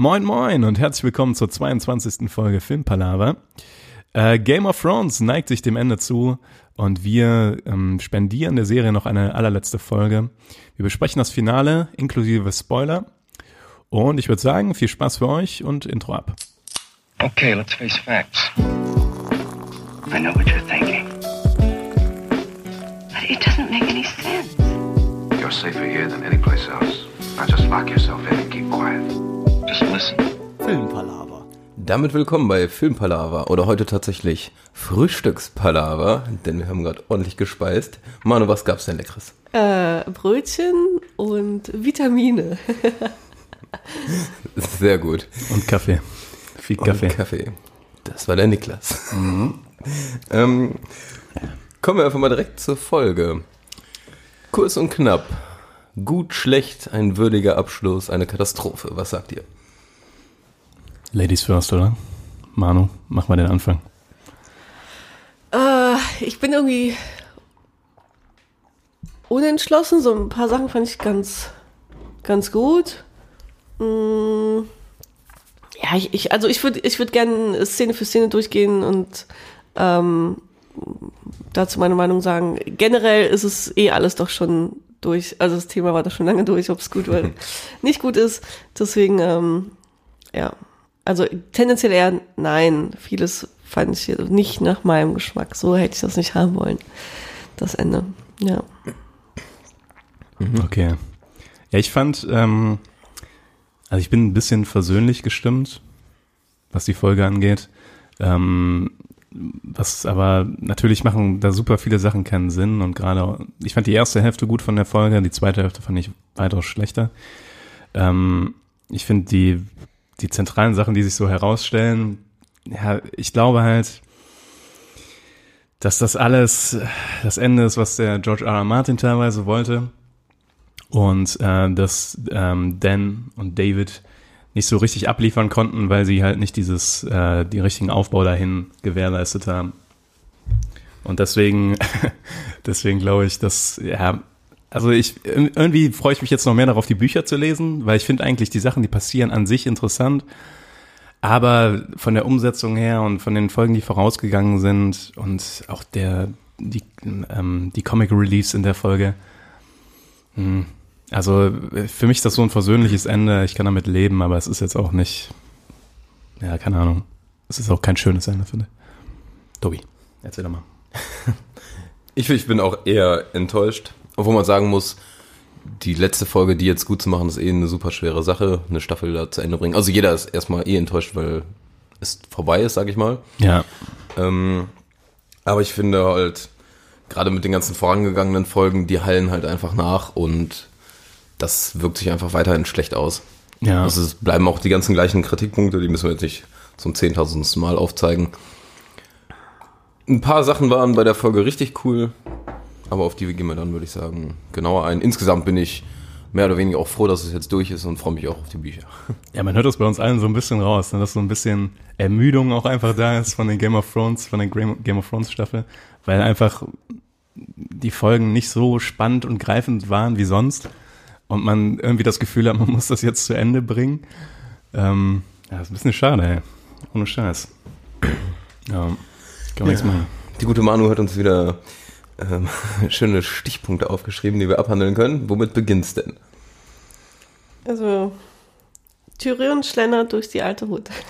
Moin Moin und herzlich willkommen zur 22. Folge Filmpalava. Äh, Game of Thrones neigt sich dem Ende zu und wir ähm, spendieren der Serie noch eine allerletzte Folge. Wir besprechen das Finale inklusive Spoiler und ich würde sagen, viel Spaß für euch und Intro ab. Okay, let's face facts. I know what you're thinking. But it doesn't make any sense. You're safer here than any place else. Now just lock yourself in and keep quiet. Just listen. Filmpalaver. Damit willkommen bei Filmpalaver oder heute tatsächlich Frühstückspalaver, denn wir haben gerade ordentlich gespeist. Manu, was gab's denn leckeres? Äh, Brötchen und Vitamine. Sehr gut. Und Kaffee. Viel Kaffee. Und Kaffee. Das war der Niklas. ähm, kommen wir einfach mal direkt zur Folge. Kurz und knapp. Gut, schlecht, ein würdiger Abschluss, eine Katastrophe. Was sagt ihr? Ladies first, oder? Manu, mach mal den Anfang. Äh, ich bin irgendwie unentschlossen. So ein paar Sachen fand ich ganz, ganz gut. Mm, ja, ich, ich also ich würde ich würd gerne Szene für Szene durchgehen und ähm, dazu meine Meinung sagen. Generell ist es eh alles doch schon durch. Also das Thema war doch schon lange durch, ob es gut oder nicht gut ist. Deswegen, ähm, ja. Also tendenziell eher nein. Vieles fand ich nicht nach meinem Geschmack. So hätte ich das nicht haben wollen. Das Ende. Ja. Okay. Ja, ich fand, ähm, also ich bin ein bisschen versöhnlich gestimmt, was die Folge angeht. Ähm, was aber natürlich machen da super viele Sachen keinen Sinn und gerade, ich fand die erste Hälfte gut von der Folge, die zweite Hälfte fand ich weitaus schlechter. Ähm, ich finde die, die zentralen Sachen, die sich so herausstellen, ja, ich glaube halt, dass das alles das Ende ist, was der George R. R. Martin teilweise wollte und äh, dass ähm, Dan und David nicht so richtig abliefern konnten, weil sie halt nicht dieses äh, die richtigen Aufbau dahin gewährleistet haben. Und deswegen deswegen glaube ich, dass ja also ich irgendwie freue ich mich jetzt noch mehr darauf, die Bücher zu lesen, weil ich finde eigentlich die Sachen, die passieren, an sich interessant. Aber von der Umsetzung her und von den Folgen, die vorausgegangen sind und auch der die ähm, die Comic Reliefs in der Folge, mh, also für mich ist das so ein versöhnliches Ende. Ich kann damit leben, aber es ist jetzt auch nicht, ja, keine Ahnung. Es ist auch kein schönes Ende, finde ich. Tobi, erzähl doch mal. Ich, ich bin auch eher enttäuscht, obwohl man sagen muss, die letzte Folge, die jetzt gut zu machen, ist eh eine super schwere Sache, eine Staffel da zu Ende bringen. Also jeder ist erstmal eh enttäuscht, weil es vorbei ist, sag ich mal. Ja. Ähm, aber ich finde halt, gerade mit den ganzen vorangegangenen Folgen, die hallen halt einfach nach und das wirkt sich einfach weiterhin schlecht aus. Ja. Also es bleiben auch die ganzen gleichen Kritikpunkte, die müssen wir jetzt nicht zum zehntausendsten Mal aufzeigen. Ein paar Sachen waren bei der Folge richtig cool, aber auf die gehen wir dann, würde ich sagen, genauer ein. Insgesamt bin ich mehr oder weniger auch froh, dass es jetzt durch ist und freue mich auch auf die Bücher. Ja, man hört das bei uns allen so ein bisschen raus, ne, dass so ein bisschen Ermüdung auch einfach da ist von den Game of Thrones, von der Game of Thrones Staffel, weil einfach die Folgen nicht so spannend und greifend waren wie sonst und man irgendwie das Gefühl hat, man muss das jetzt zu Ende bringen. Ähm, ja, ist ein bisschen schade, ey. Ohne Scheiß. Ja, kann man nichts machen. Die gute Manu hat uns wieder ähm, schöne Stichpunkte aufgeschrieben, die wir abhandeln können. Womit beginnt's denn? Also Tyrion schlendert durch die alte Hut.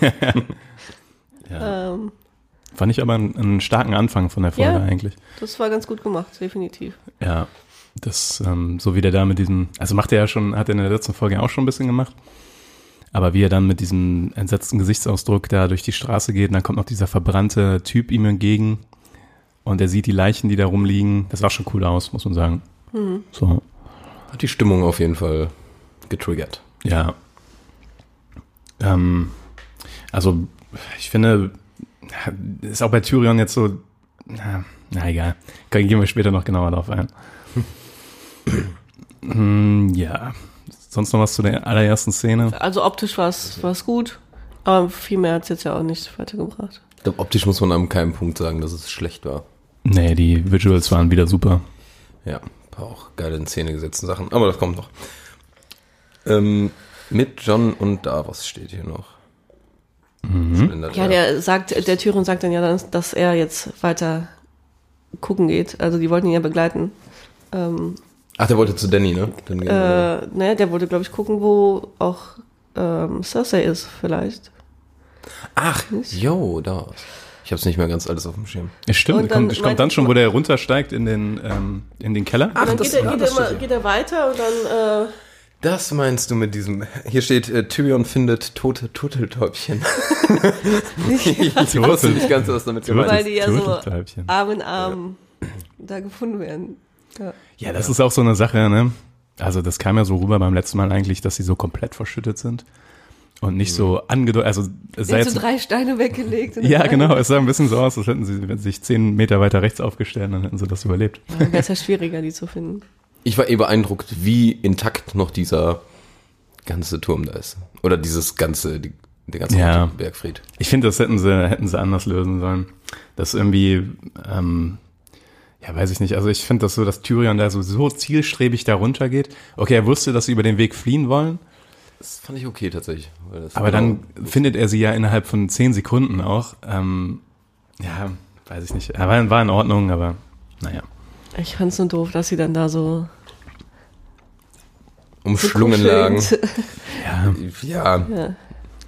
Ja. Ähm, Fand ich aber einen, einen starken Anfang von der Folge Ja. eigentlich. das war ganz gut gemacht, definitiv. Ja, das, ähm, so wie der da mit diesem, also macht er ja schon, hat er in der letzten Folge auch schon ein bisschen gemacht. Aber wie er dann mit diesem entsetzten Gesichtsausdruck da durch die Straße geht, und dann kommt noch dieser verbrannte Typ ihm entgegen und er sieht die Leichen, die da rumliegen. Das sah schon cool aus, muss man sagen. So, Hat die Stimmung auf jeden Fall getriggert. ja. Ähm, also, ich finde, ist auch bei Tyrion jetzt so, na, na egal. Gehen wir später noch genauer darauf ein. Hm, ja. Sonst noch was zu der allerersten Szene? Also optisch war es gut, aber viel mehr hat es jetzt ja auch nicht weitergebracht. Ich glaube, optisch muss man an keinem Punkt sagen, dass es schlecht war. Nee, die Visuals waren wieder super. Ja, ein paar auch geile in Szene gesetzten Sachen, aber das kommt noch. Ähm, Mit John und Davos steht hier noch. Schlendert Ja, er. der sagt, der Tyrion sagt dann ja, dass, dass er jetzt weiter gucken geht. Also die wollten ihn ja begleiten. Ähm, Ach, der wollte zu Danny, ne? Dann, äh, ne, der wollte, glaube ich, gucken, wo auch ähm, Cersei ist, vielleicht. Ach, yo, Davos. Ich hab's nicht mehr ganz alles auf dem Schirm. Ja, stimmt, Und dann kommt, kommt dann schon, wo der runtersteigt in den, ähm, in den Keller. Und dann das- geht, er, ja, geht, das er geht er weiter und dann, äh, Das meinst du mit diesem. Hier steht, äh, Tyrion findet tote Turteltäubchen. ich wusste nicht ganz, was damit gemeint weil ist. die ja so. Arm in Arm da gefunden werden. Ja. Ja, das ist auch so eine Sache, ne? Also das kam ja so rüber beim letzten Mal eigentlich, dass sie so komplett verschüttet sind und nicht so angedeutet, also es sah jetzt, so drei Steine weggelegt. und ja genau, es sah ein bisschen so aus, als hätten sie sich zehn Meter weiter rechts aufgestellt, dann hätten sie das überlebt. Dann wäre es ja schwieriger, die zu finden. Ich war eh beeindruckt, wie intakt noch dieser ganze Turm da ist. Oder dieses ganze, die, der ganze Ja. Bergfried. Ich finde, das hätten sie, hätten sie anders lösen sollen. Das irgendwie, ähm, ja, weiß ich nicht. Also ich finde das so, dass Tyrion da so, so zielstrebig da runtergeht. Okay, er wusste, dass sie über den Weg fliehen wollen, Das fand ich okay tatsächlich. weil das aber dann findet er sie ja innerhalb von zehn Sekunden auch. Ähm, ja, weiß ich nicht. Er war, war in Ordnung, aber naja. Ich fand's nur doof, dass sie dann da so umschlungen lagen. Ja, Ja, ja,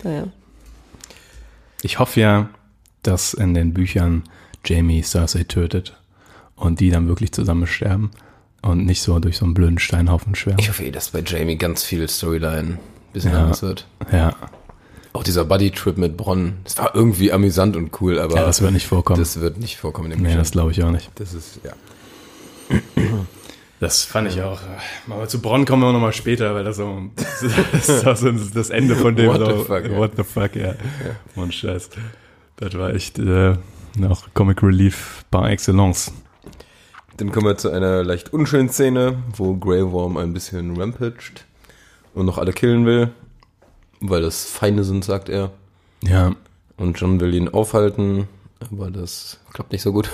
naja. ich hoffe ja, dass in den Büchern Jamie Cersei tötet und die dann wirklich zusammen sterben und nicht so durch so einen blöden Steinhaufen schwärmen. ich hoffe eh, dass bei Jamie ganz viel Storyline bisschen Ja. anders wird. Ja, Auch dieser Buddy-Trip mit Bronn, das war irgendwie amüsant und cool, aber ja, das wird nicht vorkommen. das wird nicht vorkommen im nee, das glaube ich auch nicht. das ist, ja. Das fand ich auch. Aber zu Bronn kommen wir nochmal später, weil das so das ist auch so das Ende von dem. What the so, fuck, ja. What the fuck, ja. Und Scheiß. Das war echt äh, noch Comic Relief par excellence. Dann kommen wir zu einer leicht unschönen Szene, wo Grey Worm ein bisschen rampaged und noch alle killen will, weil das Feinde sind, sagt er. Ja. Und John will ihn aufhalten, aber das klappt nicht so gut.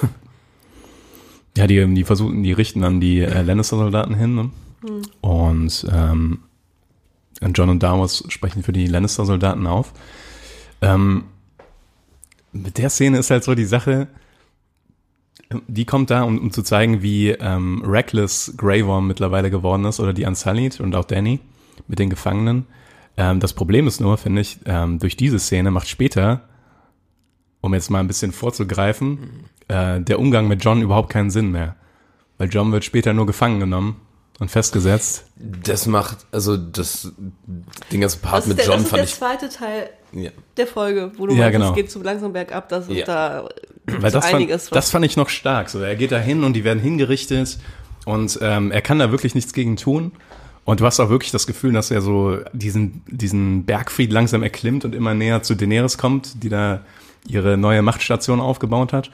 Ja, die, die versuchen, die richten dann die äh, Lannister-Soldaten hin. Ne? Und ähm, John und Davos sprechen für die Lannister-Soldaten auf. Ähm, mit der Szene ist halt so die Sache, die kommt da, um, um zu zeigen, wie ähm, reckless Grey Worm mittlerweile geworden ist oder die Unsullied und auch Danny mit den Gefangenen. Ähm, das Problem ist nur, finde ich, ähm, durch diese Szene macht später, um jetzt mal ein bisschen vorzugreifen, äh, der Umgang mit John überhaupt keinen Sinn mehr. Weil John wird später nur gefangen genommen und festgesetzt. Das macht, also das, den ganzen Part Das mit der, John das ist fand der ich, zweite Teil ja. der Folge, wo du Ja, meinst, genau. es geht zu langsam bergab, das ist Ja. da Weil so das, einiges. fand, das fand ich noch stark. So, er geht da hin und die werden hingerichtet und ähm, er kann da wirklich nichts gegen tun. Und du hast auch wirklich das Gefühl, dass er so diesen, diesen Bergfried langsam erklimmt und immer näher zu Daenerys kommt, die da ihre neue Machtstation aufgebaut hat.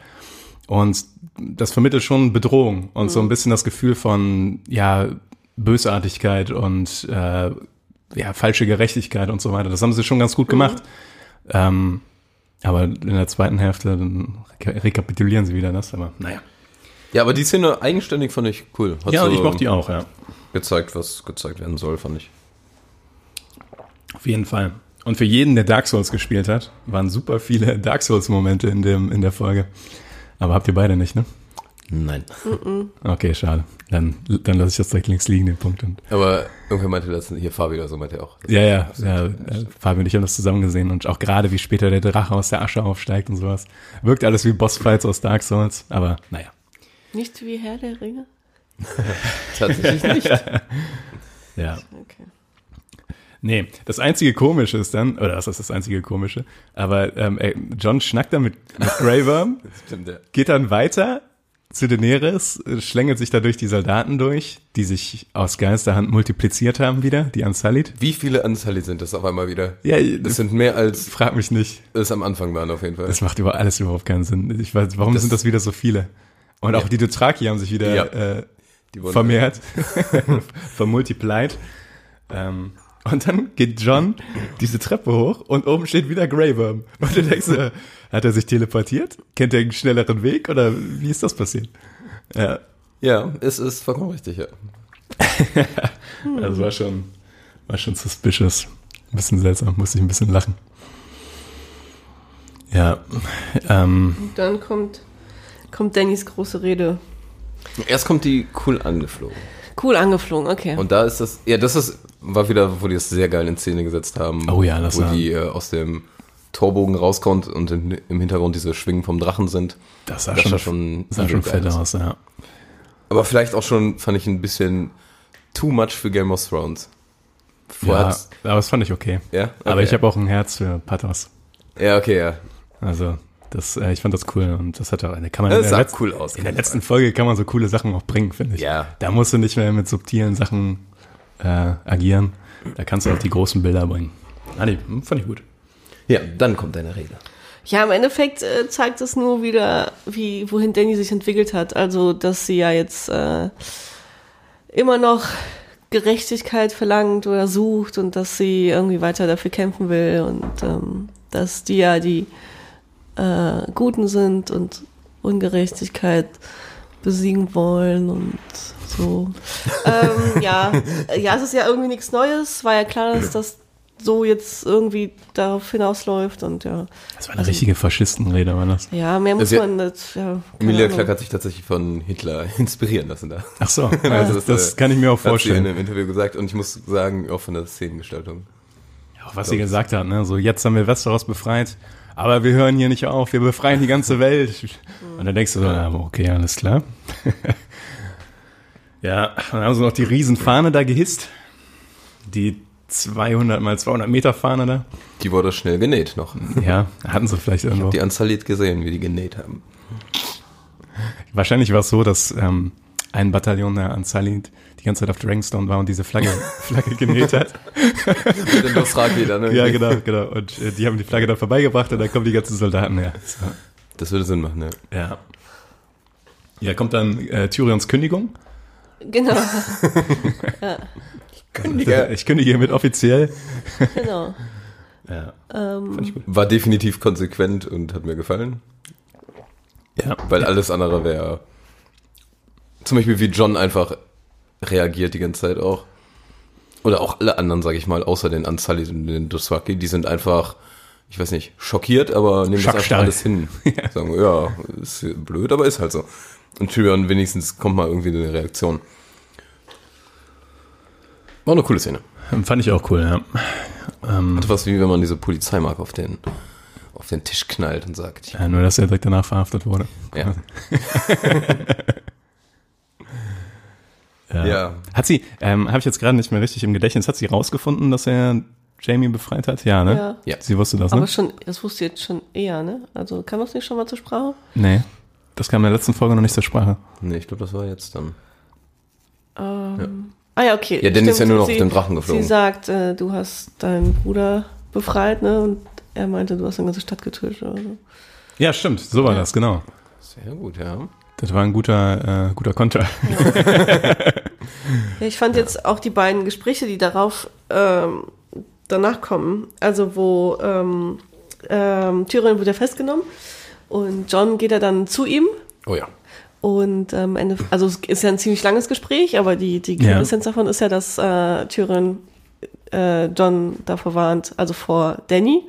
Und das vermittelt schon Bedrohung und so ein bisschen das Gefühl von, ja, Bösartigkeit und äh, ja, falsche Gerechtigkeit und so weiter. Das haben sie schon ganz gut gemacht. Ähm, aber in der zweiten Hälfte dann reka- rekapitulieren sie wieder das, aber naja. Ja, aber die Szene eigenständig fand ich cool. Hat Ja, und so ich mochte die auch, ja. gezeigt, was gezeigt werden soll, fand ich. Auf jeden Fall. Und für jeden, der Dark Souls gespielt hat, waren super viele Dark Souls-Momente in, dem, in der Folge. Aber habt ihr beide nicht, ne? Nein. Okay, schade. Dann, dann lasse ich das direkt links liegen, den Punkt. Und, Aber irgendwer meinte das, hier Fabi oder so meinte er auch. ja, ja, ja, äh, Fabi und ich haben das zusammen gesehen und auch gerade, wie später der Drache aus der Asche aufsteigt und sowas. Wirkt alles wie Bossfights aus Dark Souls, aber naja. Nicht wie Herr der Ringe? Tatsächlich nicht. Ja. Okay. Nee, das einzige Komische ist dann, oder was ist das einzige Komische? Aber ähm, ey, John schnackt dann mit, mit Grey Worm, Stimmt, ja. geht dann weiter zu Daenerys, schlängelt sich dadurch die Soldaten durch, die sich aus Geisterhand multipliziert haben wieder, die Unsullied. Wie viele Anzahl sind das auf einmal wieder? Ja, Das das sind mehr als frag mich nicht. es am Anfang waren auf jeden Fall. Das macht über alles überhaupt keinen Sinn. Ich weiß, warum Das- sind das wieder so viele? Und auch Ja. die Dothraki haben sich wieder Ja. äh, vermehrt, vermultiplied. Ähm, und dann geht John diese Treppe hoch und oben steht wieder Grey Worm. Und du denkst, äh, hat er sich teleportiert? Kennt er einen schnelleren Weg oder wie ist das passiert? Ja, Ja, es ist vollkommen richtig, ja. also war schon, war schon suspicious. ein bisschen seltsam, musste ich ein bisschen lachen. Ja, ähm, dann kommt, kommt Dannys große Rede. Erst kommt die cool angeflogen. Cool angeflogen, okay. Und da ist das, ja, das ist, war wieder, wo die das sehr geil in Szene gesetzt haben. Oh ja, das Wo war- die äh, aus dem Torbogen rauskommt und im, im Hintergrund diese Schwingen vom Drachen sind. das sah Das schon, schon, sah schon fett aus, ja. Aber vielleicht auch schon, fand ich ein bisschen too much für Game of Thrones. Vorher ja aber das fand ich okay. ja? Aber Okay. ich habe auch ein Herz für Pathos. Ja, okay, ja. Also, das, äh, ich fand das cool und das hat auch eine, kann man Das in der, sah letzten, cool aus. in der letzten Folge kann man so coole Sachen auch bringen, finde ich. Ja. Da musst du nicht mehr mit subtilen Sachen äh, agieren. Da kannst du auch die großen Bilder bringen. Ah, nee, fand ich gut. Ja, dann kommt deine Rede. Ja, im Endeffekt äh, zeigt es nur wieder, wie, wohin Danny sich entwickelt hat. Also, dass sie ja jetzt äh, immer noch Gerechtigkeit verlangt oder sucht und dass sie irgendwie weiter dafür kämpfen will und ähm, dass die ja die äh, Guten sind und Ungerechtigkeit besiegen wollen und so. ähm, ja, ja, es ist ja irgendwie nichts Neues. War ja klar, dass das so jetzt irgendwie darauf hinausläuft und ja. Das war eine richtige Faschistenrede, war das. Ja, mehr muss Also ja- man nicht. Ja, Emilia. Clarke hat sich tatsächlich von Hitler inspirieren lassen da. Ach so, ja, Also das, das äh, kann ich mir auch Hat sie in vorstellen. einem Interview gesagt und ich muss sagen, auch von der Szenengestaltung. Auch was sie gesagt hat, ne? So, jetzt haben wir Westeros befreit, aber wir hören hier nicht auf, wir befreien die ganze Welt. Und dann denkst du so, ja, okay, alles klar. ja, dann haben sie noch die Riesenfahne da gehisst. Die 200 mal 200 Meter Fahne da. Die wurde schnell genäht noch. Ja, hatten sie vielleicht irgendwo. Die Anzalit gesehen, wie die genäht haben. Wahrscheinlich war es so, dass ähm, ein Bataillon der Ansalit die ganze Zeit auf Dragonstone war und diese Flagge, Flagge genäht hat. Mit dem Dothraki dann irgendwie. Ja, genau, genau. Und äh, die haben die Flagge dann vorbeigebracht und dann kommen die ganzen Soldaten her. So. Das würde Sinn machen, ne? Ja. Ja, kommt dann äh, Tyrions Kündigung. Genau, Kündige. Ich kündige hiermit offiziell. genau. Ja. Ähm, Fand ich gut. War definitiv konsequent und hat mir gefallen. Ja. Weil alles andere wäre. Zum Beispiel wie John einfach reagiert die ganze Zeit auch. Oder auch alle anderen, sag ich mal, außer den Anzalit und den Dothraki, die sind einfach, ich weiß nicht, schockiert, aber nehmen das einfach alles hin. Sagen, ja, ist blöd, aber ist halt so. Und Tyrion wenigstens kommt mal irgendwie eine Reaktion. War eine coole Szene. Fand ich auch cool, ja. Ähm, Hatte was wie wenn man diese Polizeimarke auf den, auf den Tisch knallt und sagt, ja, nur, dass er direkt danach verhaftet wurde. ja. Ja. Ja. Hat sie, ähm, habe ich jetzt gerade nicht mehr richtig im Gedächtnis, hat sie rausgefunden, dass er Jamie befreit hat? Ja, ne? Ja. Ja. Sie wusste das, ne? aber schon, das wusste jetzt schon eher, ne? Also kam das nicht schon mal zur Sprache? nee. Das kam in der letzten Folge noch nicht zur Sprache. Nee, ich glaube, das war jetzt dann. Ähm, Ah ja, okay. Ja, Danny ist ja nur noch Sie- auf dem Drachen geflogen. Sie sagt, äh, du hast deinen Bruder befreit, ne? Und er meinte, du hast eine ganze Stadt getötet oder so. Ja, stimmt, so war das, genau. Sehr gut, ja. Das war ein guter, äh, guter Konter. Ja, ich fand jetzt auch die beiden Gespräche, die darauf ähm, danach kommen, also wo ähm, ähm, Tyrion wird ja festgenommen und John geht ja dann zu ihm Oh ja. und ähm, Ende, also es ist ja ein ziemlich langes Gespräch, aber die, die Ja. Quintessenz davon ist ja, dass äh, Tyrion äh, John davor warnt, also vor Danny.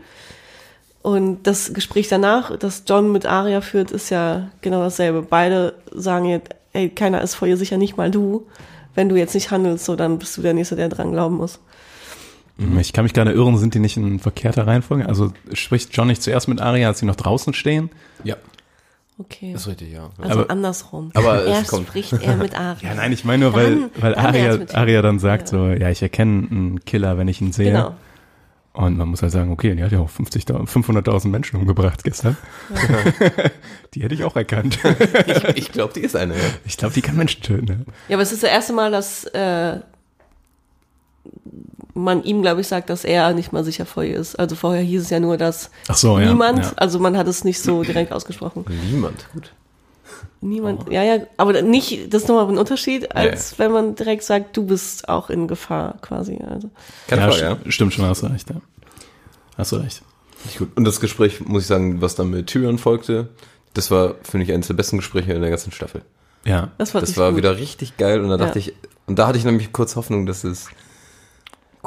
Und das Gespräch danach, das John mit Arya führt, ist ja genau dasselbe. Beide sagen jetzt, ey, keiner ist vor ihr sicher, nicht mal du. Wenn du jetzt nicht handelst, so dann bist du der Nächste, der dran glauben muss. Ich kann mich gerade irren, sind die nicht in verkehrter Reihenfolge? Also spricht John nicht zuerst mit Arya, als sie noch draußen stehen? Ja, Okay. ist richtig, ja. Also Aber- andersrum. aber es Erst kommt- spricht er mit Arya. Ja, nein, ich meine nur, weil, Dann- weil dann mit- Arya dann sagt Ja. so, ja, ich erkenne einen Killer, wenn ich ihn sehe. Genau. Und man muss halt sagen, okay, die hat ja auch 50.000 500.000 Menschen umgebracht gestern. die hätte ich auch erkannt. Ich, ich glaube, die ist eine. Ja. Ich glaube, die kann Menschen töten. Ne? Ja, aber es ist das erste Mal, dass äh, man ihm, glaube ich, sagt, dass er nicht mal sicher vor ihr ist. Also vorher hieß es ja nur, dass Ach so, ja. niemand, Ja. also man hat es nicht so direkt ausgesprochen. Niemand. Gut. Niemand, ja, ja, aber nicht, das ist nochmal ein Unterschied, als wenn man direkt sagt, du bist auch in Gefahr quasi. Also. Keine ja, Frage, ja. st- Stimmt schon, hast du recht. Ja. Hast du recht. Nicht gut. Und das Gespräch, muss ich sagen, was dann mit Tyrion folgte, das war, finde ich, eines der besten Gespräche in der ganzen Staffel. Ja. Das war, Das war gut. wieder richtig geil und da dachte Ja. ich, und da hatte ich nämlich kurz Hoffnung, dass es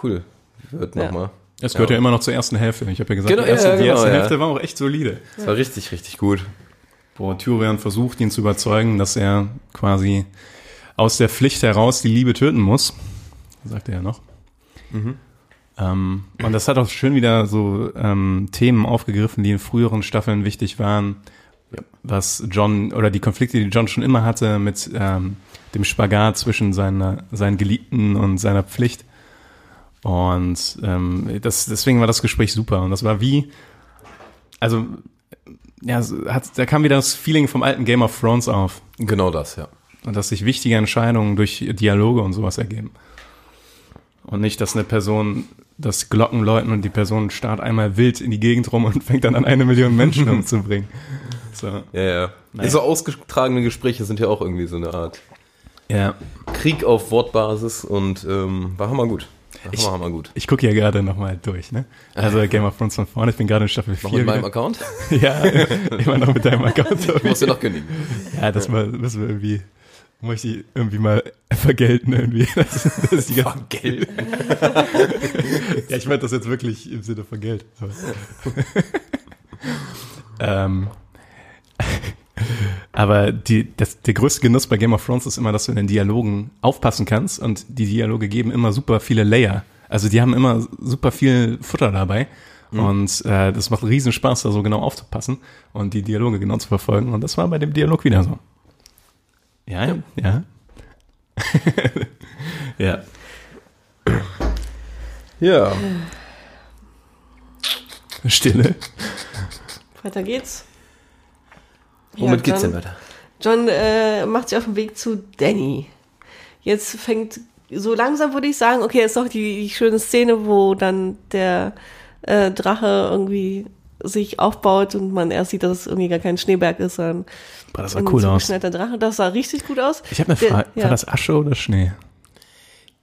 cool wird Ja. nochmal. Es gehört ja. immer noch zur ersten Hälfte. Ich habe ja gesagt, Genau, die erste, ja, die genau, erste ja. Hälfte war auch echt solide. Das war richtig, richtig gut. Wo Tyrion versucht, ihn zu überzeugen, dass er quasi aus der Pflicht heraus die Liebe töten muss. Sagt er ja noch. Ähm, und das hat auch schön wieder so ähm, Themen aufgegriffen, die in früheren Staffeln wichtig waren. Was John oder die Konflikte, die John schon immer hatte mit ähm, dem Spagat zwischen seiner, seinen Geliebten und seiner Pflicht. Und ähm, das, deswegen war das Gespräch super. Und das war wie, also ja, hat, da kam wieder das Feeling vom alten Game of Thrones auf. Genau das, ja. Und dass sich wichtige Entscheidungen durch Dialoge und sowas ergeben. Und nicht, dass eine Person das Glocken läuten und die Person starrt einmal wild in die Gegend rum und fängt dann an, eine Million Menschen umzubringen. So. Ja, ja. Naja. So ausgetragene Gespräche sind ja auch irgendwie so eine Art Ja. Krieg auf Wortbasis und ähm, war hammer gut. Ich- hammer, hammer gut. Ich gucke ja gerade nochmal durch, ne? Also Game of Thrones von vorne, ich bin gerade in Staffel Noch 4. mit meinem wieder. Account? Ja, immer noch mit deinem Account. Ich muss dir noch kündigen. Ja, das mal, müssen wir irgendwie, möchte ich irgendwie mal vergelten irgendwie. Das, das ist die Geld. Ja, ich meine das jetzt wirklich im Sinne von Geld. Ähm, aber die, das, der größte Genuss bei Game of Thrones ist immer, dass du in den Dialogen aufpassen kannst und die Dialoge geben immer super viele Layer. Also die haben immer super viel Futter dabei. Und äh, das macht riesen Spaß, da so genau aufzupassen und die Dialoge genau zu verfolgen. Und das war bei dem Dialog wieder so. Ja, ja. Ja. Ja. Stille. Weiter geht's. Womit Ja, geht's John- denn weiter? John äh, macht sich auf den Weg zu Danny. Jetzt fängt so langsam, würde ich sagen, okay, ist doch die, die schöne Szene, wo dann der äh, Drache irgendwie sich aufbaut und man erst sieht, dass es irgendwie gar kein Schneeberg ist, sondern Boah, das sah ein cool aus. Drache. Das sah richtig gut aus. Ich habe eine Der- Frage. ja. War das Asche oder Schnee?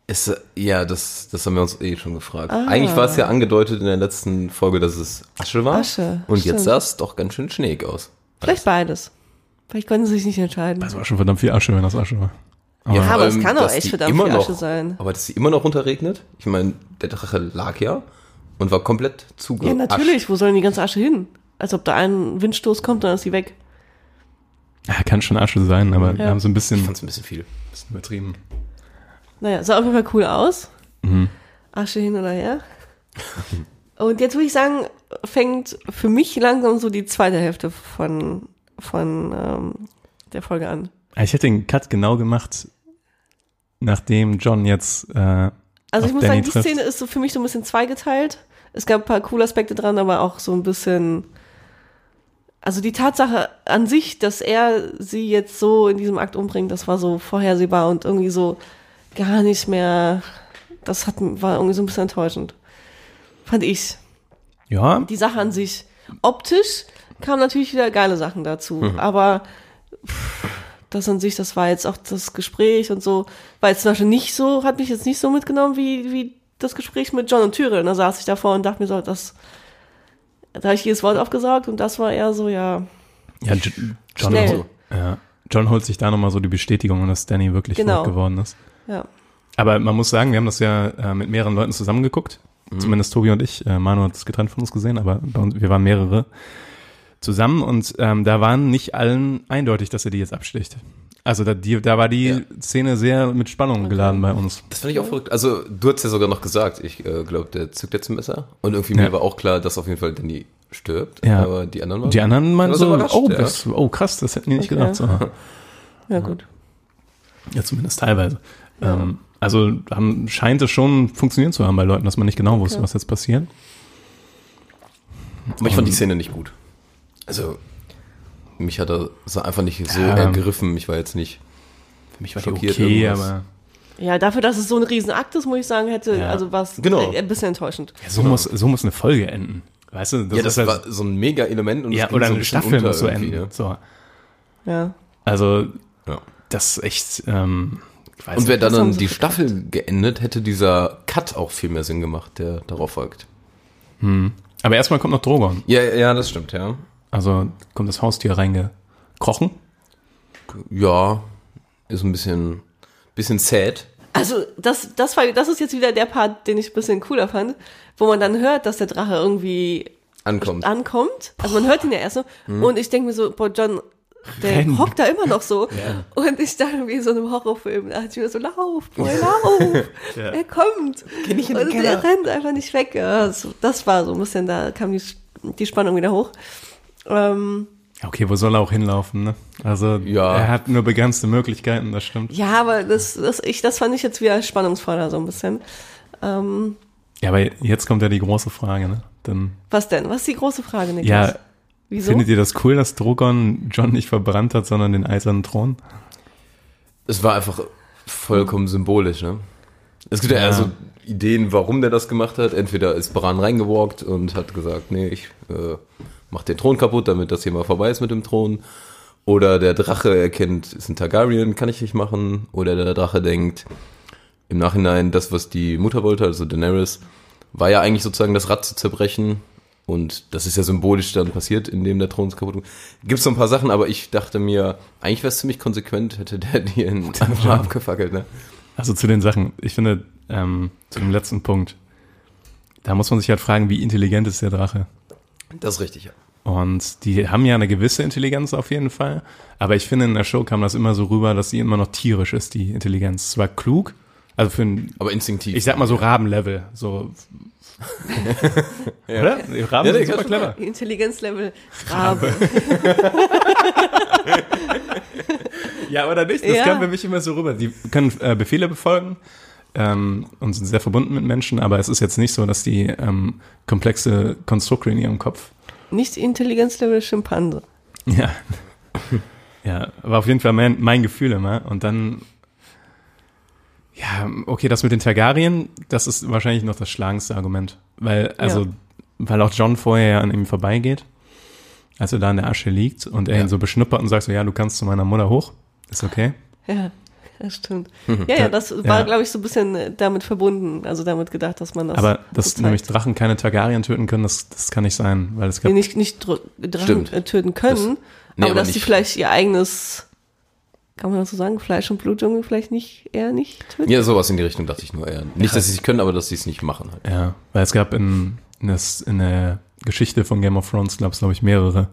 Ist, ja, das, das haben wir uns eh schon gefragt. Ah. Eigentlich war es ja angedeutet in der letzten Folge, dass es Asche war. Asche, Und stimmt. jetzt sah es doch ganz schön schneeig aus. Vielleicht beides. Vielleicht konnten sie sich nicht entscheiden. Das war schon verdammt viel Asche, wenn das Asche war. Ja, vor aber es kann dass echt verdammt immer viel noch, Asche sein. Aber dass sie immer noch runterregnet. Ich meine, der Drache lag ja und war komplett zuge. ja, natürlich. Wo soll denn die ganze Asche hin? Als ob da ein Windstoß kommt, dann ist sie weg. Ja, kann schon Asche sein, aber wir Ja. haben so ein bisschen, Ich fand's ein bisschen viel. bisschen übertrieben. Naja, sah auf jeden Fall cool aus. Mhm. Asche hin oder her. Und jetzt würde ich sagen, fängt für mich langsam so die zweite Hälfte von, von ähm, der Folge an. Ich hätte den Cut genau gemacht, nachdem John jetzt äh, Also ich muss Danny sagen, die trifft. Szene ist so für mich so ein bisschen zweigeteilt. Es gab ein paar coole Aspekte dran, aber auch so ein bisschen. Also die Tatsache an sich, dass er sie jetzt so in diesem Akt umbringt, das war so vorhersehbar und irgendwie so gar nicht mehr. Das hat, war irgendwie so ein bisschen enttäuschend. Fand ich. Ja, Die Sache an sich. Optisch kamen natürlich wieder geile Sachen dazu, Mhm. aber pff, das an sich, das war jetzt auch das Gespräch und so, war jetzt zum Beispiel nicht so, hat mich jetzt nicht so mitgenommen wie, wie das Gespräch mit John und Tyrion. Da saß ich davor und dachte mir so, das, da habe ich jedes Wort aufgesaugt und das war eher so, ja, ja John, Schnell. hol- ja, John holt sich da nochmal so die Bestätigung, dass Danny wirklich Genau. geworden ist. ja. Aber man muss sagen, wir haben das ja äh, mit mehreren Leuten zusammengeguckt. Zumindest Tobi und ich. Äh, Manu hat es getrennt von uns gesehen, aber bei uns, wir waren mehrere zusammen und ähm, da waren nicht allen eindeutig, dass er die jetzt absticht. Also da, die, da war die Ja. Szene sehr mit Spannung geladen bei uns. Das fand ich auch verrückt. Also, du hast ja sogar noch gesagt, ich äh, glaube, der zückt jetzt ein Messer. Und irgendwie Ja. mir war auch klar, dass auf jeden Fall Danny stirbt. Ja. Aber die anderen waren. Die anderen meinten war so, oh, ja. das, oh krass, das hätten die nicht Okay. gedacht. So. Ja, gut. Ja, zumindest teilweise. Ähm, also haben, scheint es schon funktioniert zu haben bei Leuten, dass man nicht genau wusste, was jetzt passiert. Aber ich fand die Szene nicht gut. Also, mich hat er einfach nicht so Ja. ergriffen. Ich war jetzt nicht. Für mich war Schockiert die okay, irgendwas. aber Ja, dafür, dass es so ein Riesenakt ist, muss ich sagen, hätte, Ja. also war es Genau. ein bisschen enttäuschend. ja, so, muss, so muss eine Folge enden. Weißt du, ja, das ist war so ein mega Element und ja, oder so ein eine bisschen Staffel muss so enden. So. Ja. Also, Ja. das ist echt, ähm, weiß Und wäre dann, dann die. Staffel geendet, hätte dieser Cut auch viel mehr Sinn gemacht, der darauf folgt. Aber erstmal kommt noch Drogon. Ja, ja, das stimmt, ja. Also kommt das Haustier reingekrochen. Ja, ist ein bisschen, bisschen sad. Also, das, das war, das ist jetzt wieder der Part, den ich ein bisschen cooler fand, wo man dann hört, dass der Drache irgendwie Ankommt. ankommt. Also man hört ihn ja erst so. Und ich denke mir so, boah, John, der Renn. hockt da immer noch so. Und ich dachte wie so einem Horrorfilm, da hat ich mir so, lauf, boy, lauf, er kommt. Geh nicht in den und Keller. er rennt einfach nicht weg. Ja, das, das war so ein bisschen, da kam die, die Spannung wieder hoch. Ähm, Okay, wo soll er auch hinlaufen, ne? Also, Ja. er hat nur begrenzte Möglichkeiten, das stimmt. ja, aber das, das, ich, das fand ich jetzt wieder spannungsvoller so ein bisschen. Ähm, Ja, aber jetzt kommt ja die große Frage, ne? Dann, was denn? Was ist die große Frage, Niklas? ja, Wieso? findet ihr das cool, dass Drogon John nicht verbrannt hat, sondern den eisernen Thron? Es war einfach vollkommen symbolisch, ne? Es gibt ja, Ja. also Ideen, warum der das gemacht hat. Entweder ist Bran reingewalkt und hat gesagt, nee, ich äh, mach den Thron kaputt, damit das hier mal vorbei ist mit dem Thron. Oder der Drache erkennt, ist ein Targaryen, kann ich nicht machen. Oder der Drache denkt, im Nachhinein, das, was die Mutter wollte, also Daenerys, war ja eigentlich sozusagen das Rad zu zerbrechen. Und das ist ja symbolisch dann passiert, indem der Thron kaputt wurde. Gibt so ein paar Sachen, aber ich dachte mir, eigentlich wäre es ziemlich konsequent, hätte der die in einfach mal abgefackelt, ne? Also zu den Sachen, ich finde, ähm, zu dem letzten Punkt, da muss man sich halt fragen, wie intelligent ist der Drache? Das ist richtig, ja. Und die haben ja eine gewisse Intelligenz auf jeden Fall. Aber ich finde, in der Show kam das immer so rüber, dass sie immer noch tierisch ist, die Intelligenz. Zwar klug, also für ein, Aber instinktiv. ich sag mal so Rabenlevel, so. Oder? Die Raben Ja, sind super clever. Intelligenzlevel Rabe. Ja, oder nicht? Das Ja. kam für mich immer so rüber. Die können äh, Befehle befolgen ähm, und sind sehr verbunden mit Menschen, aber es ist jetzt nicht so, dass die ähm, komplexe Konstrukte in ihrem Kopf Nicht Intelligenzlevel Schimpanse. Ja. ja, war auf jeden Fall mein, mein Gefühl immer. Und dann, ja, okay, das mit den Targaryen, das ist wahrscheinlich noch das schlagendste Argument. Weil, also, Ja. weil auch John vorher ja an ihm vorbeigeht, als er da in der Asche liegt und er Ja. ihn so beschnuppert und sagt so, ja, du kannst zu meiner Mutter hoch. Ist okay. Ja, das stimmt. Ja, ja, das war, Ja. glaube ich, so ein bisschen äh, damit verbunden, also damit gedacht, dass man das. Aber dass so nämlich Drachen keine Targaryen töten können, das, das kann nicht sein, weil es gab die nicht, nicht Dr Drachen Stimmt. äh, töten können, Das- nee, aber, aber dass sie vielleicht ihr eigenes, kann man das so sagen, Fleisch und Blut irgendwie vielleicht nicht, eher nicht töten. Ja, sowas in die Richtung dachte ich nur eher. Nicht, dass sie es können, aber dass sie es nicht machen halt. Ja, weil es gab in, in, das, in der Geschichte von Game of Thrones, glaube glaub ich, mehrere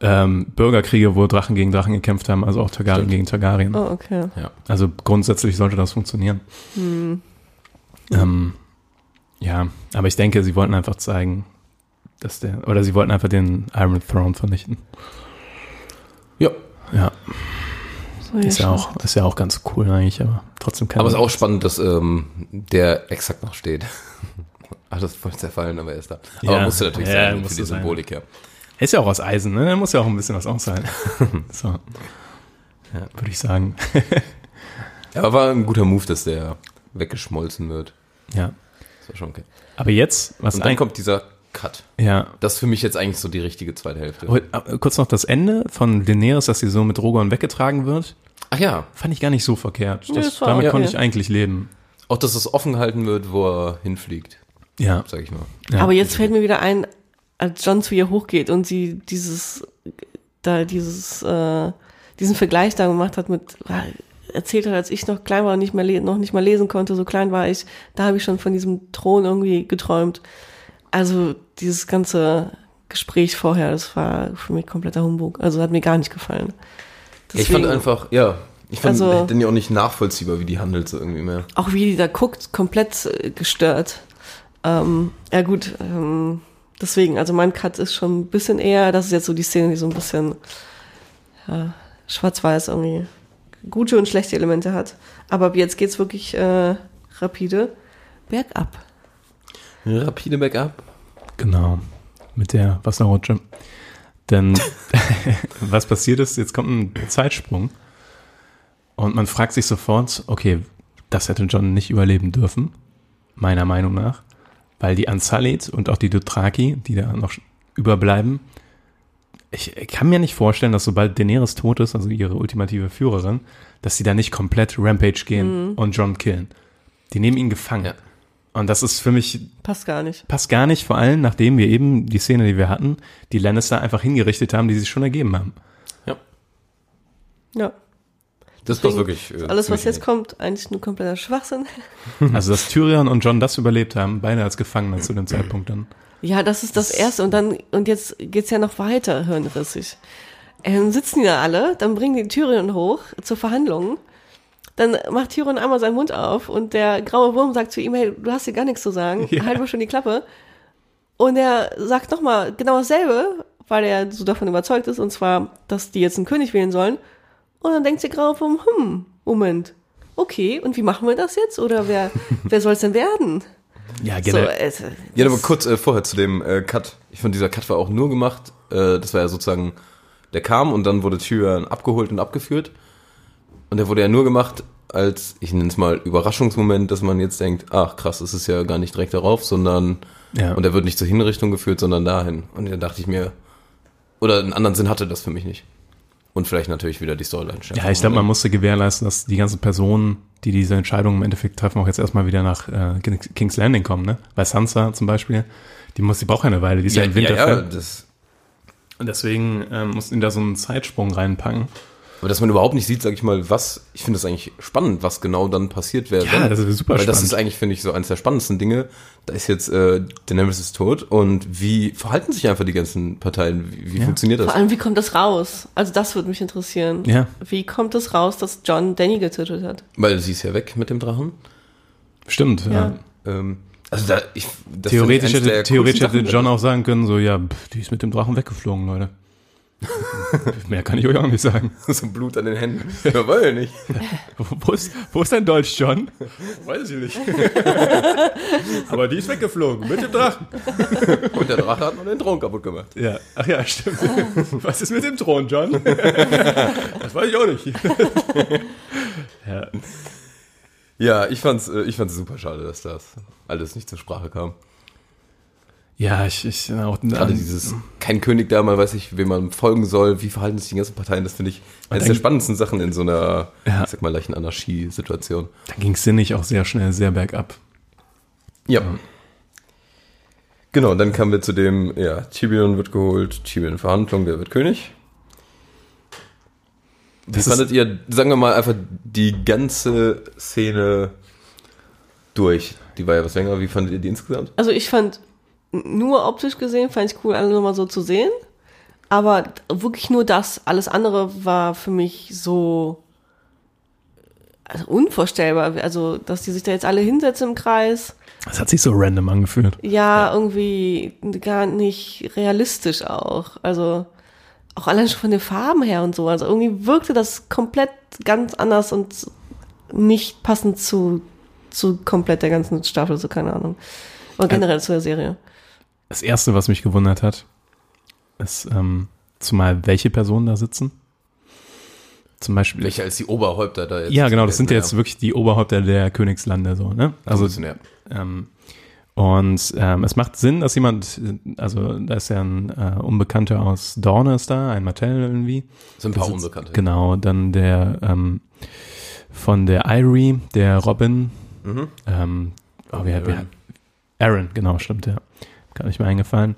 ähm, Bürgerkriege, wo Drachen gegen Drachen gekämpft haben, also auch Targaryen Stimmt. gegen Targaryen. Oh, okay. Ja. Also grundsätzlich sollte das funktionieren. Ähm, ja, aber ich denke, sie wollten einfach zeigen, dass der, oder sie wollten einfach den Iron Throne vernichten. Ja. Ja, So, ist ja auch, ist ja auch ganz cool eigentlich, aber trotzdem kann Aber es ist auch spannend, dass ähm, der exakt noch steht. Ach, das ist voll zerfallen, aber er ist da. Ja. Aber musste natürlich Ja, sein, für die sein. Symbolik, ja. Er ist ja auch aus Eisen, ne? Er muss ja auch ein bisschen was aushalten. so. Ja, würde ich sagen. Ja, Aber war ein guter Move, dass der weggeschmolzen wird. ja. Das war schon okay. Aber jetzt, was Und dann kommt dieser Cut. ja. Das ist für mich jetzt eigentlich so die richtige zweite Hälfte. Aber, äh, Kurz noch das Ende von Daenerys, dass sie so mit Drogon weggetragen wird, Ach ja, fand ich gar nicht so verkehrt. Nee, Das, damit okay. konnte ich eigentlich leben. auch dass es offen gehalten wird, wo er hinfliegt, Ja. sag ich mal. ja. Aber jetzt fällt mir wieder ein, als John zu ihr hochgeht und sie dieses, da dieses, äh, diesen Vergleich da gemacht hat mit, erzählt hat, als ich noch klein war und nicht mehr noch nicht mal lesen konnte, so klein war ich, da habe ich schon von diesem Thron irgendwie geträumt. Also dieses ganze Gespräch vorher, das war für mich kompletter Humbug. Also hat mir gar nicht gefallen. Ich fand Deswegen- einfach, ja, ich fand Also- den ja auch nicht nachvollziehbar, wie die handelt so irgendwie mehr. auch wie die da guckt, komplett äh, gestört. Ähm, ja gut, ähm, deswegen, also mein Cut ist schon ein bisschen eher, das ist jetzt so die Szene, die so ein bisschen ja, schwarz-weiß irgendwie gute und schlechte Elemente hat. Aber ab jetzt geht's wirklich äh, rapide bergab. Rapide Backup. Genau. Mit der Wasserrutsche. Denn was passiert ist, jetzt kommt ein Zeitsprung und man fragt sich sofort, okay, das hätte John nicht überleben dürfen, meiner Meinung nach, weil die Ansalit und auch die Dothraki, die da noch überbleiben, ich kann mir nicht vorstellen, dass sobald Daenerys tot ist, also ihre ultimative Führerin, dass sie da nicht komplett Rampage gehen und John killen. Die nehmen ihn gefangen. Ja. Und das ist für mich Passt gar nicht. passt gar nicht, vor allem nachdem wir eben die Szene, die wir hatten, die Lannister einfach hingerichtet haben, die sich schon ergeben haben. Ja. Ja. Das war Deswegen wirklich. äh, Alles, was jetzt kommt, eigentlich nur kompletter Schwachsinn. Also, dass Tyrion und John das überlebt haben, beide als Gefangene zu dem Zeitpunkt dann. Ja, das ist das Erste. Und dann, und jetzt geht's ja noch weiter, hirnrissig. Ähm, sitzen die da alle, dann bringen die Tyrion hoch zur Verhandlung. Dann macht Tyrion einmal seinen Mund auf und der graue Wurm sagt zu ihm, hey, du hast hier gar nichts zu sagen, Ja. halt mal schon die Klappe. Und er sagt nochmal genau dasselbe, weil er so davon überzeugt ist, und zwar, dass die jetzt einen König wählen sollen. Und dann denkt der graue Wurm, hm, Moment, okay, und wie machen wir das jetzt? Oder wer, wer soll es denn werden? Ja, So, generell. es, Ja, aber kurz äh, vorher zu dem äh, Cut. Ich fand, dieser Cut war auch nur gemacht, äh, das war ja sozusagen, der kam und dann wurde Tyrion abgeholt und abgeführt. Und der wurde ja nur gemacht als, ich nenne es mal, Überraschungsmoment, dass man jetzt denkt, ach krass, es ist ja gar nicht direkt darauf, sondern, Ja. und er wird nicht zur Hinrichtung geführt, sondern dahin. Und dann dachte ich mir, oder einen anderen Sinn hatte das für mich nicht. Und vielleicht natürlich wieder die Storyline. Ja, ich glaube, man musste gewährleisten, dass die ganzen Personen, die diese Entscheidung im Endeffekt treffen, auch jetzt erstmal wieder nach äh, King's Landing kommen, ne? Bei Sansa zum Beispiel, die muss, die braucht ja eine Weile, die ist ja, ja, in ja, ja, Winterfell. das, Und deswegen ähm, mussten die da so einen Zeitsprung reinpacken. Aber dass man überhaupt nicht sieht, sag ich mal, was, ich finde das eigentlich spannend, was genau dann passiert wäre. Ja, das ist super Weil das spannend. ist eigentlich, finde ich, so eines der spannendsten Dinge. Da ist jetzt, äh, Daenerys ist tot und wie verhalten sich einfach die ganzen Parteien? Wie, wie Ja. funktioniert das? Vor allem, wie kommt das raus? Also das würde mich interessieren. Ja. Wie kommt es raus, dass John Danny getötet hat? Weil sie ist ja weg mit dem Drachen. Stimmt, ja. Ja. Ähm, also da, ich, das Theoretisch hätte, der theoretisch hätte. John auch sagen können, so, ja, pff, die ist mit dem Drachen weggeflogen, Leute. Mehr kann ich euch auch nicht sagen. so Blut an den Händen. Ja, weil nicht. Wo ist, wo ist dein Dolch, John? Weiß ich nicht. Aber die ist weggeflogen mit dem Drachen. Und der Drache hat noch den Thron kaputt gemacht. Ja, ach ja, stimmt. Was ist mit dem Thron, John? Das weiß ich auch nicht. Ja, Ja, ich fand's, äh, ich fand's super schade, dass das alles nicht zur Sprache kam. Ja ich, ich auch Gerade dieses, kein König da, man weiß nicht, wem man folgen soll, wie verhalten sich die ganzen Parteien, das finde ich eines der spannendsten Sachen in so einer, Ja. ich sag mal, leichten Anarchie-Situation. Dann ging es sinnig auch sehr schnell sehr bergab. Ja. Genau, dann kamen wir zu dem, ja, Tyrion wird geholt, Tyrion in Verhandlung, der wird König. Wie Das ist- fandet ihr, sagen wir mal, einfach die ganze Szene durch? Die war ja was länger, wie fandet ihr die insgesamt? Also ich fand, nur optisch gesehen, fand ich cool, alle nochmal so zu sehen. Aber wirklich nur das. Alles andere war für mich so also unvorstellbar. Also, dass die sich da jetzt alle hinsetzen im Kreis. Das hat sich so random angefühlt. Ja, irgendwie gar nicht realistisch auch. Also auch allein schon von den Farben her und so. Also irgendwie wirkte das komplett ganz anders und nicht passend zu, zu komplett der ganzen Staffel, so keine Ahnung. Oder generell zu der Serie. Das erste, was mich gewundert hat, ist ähm, zumal welche Personen da sitzen. Zum Beispiel. Welche als die Oberhäupter da jetzt? ja, genau, das sind ja jetzt wirklich die Oberhäupter der Königslande, so, ne? Also, Also, ja. ähm, und ähm, es macht Sinn, dass jemand, also da ist ja ein äh, Unbekannter aus Dorne ist da, ein Martell irgendwie. sind ein paar Unbekannte. Genau, dann der ähm, von der Irie, der Robin, Mhm. ähm, oh, wer, wer. Aaron, genau, stimmt, ja. Gar nicht mehr eingefallen.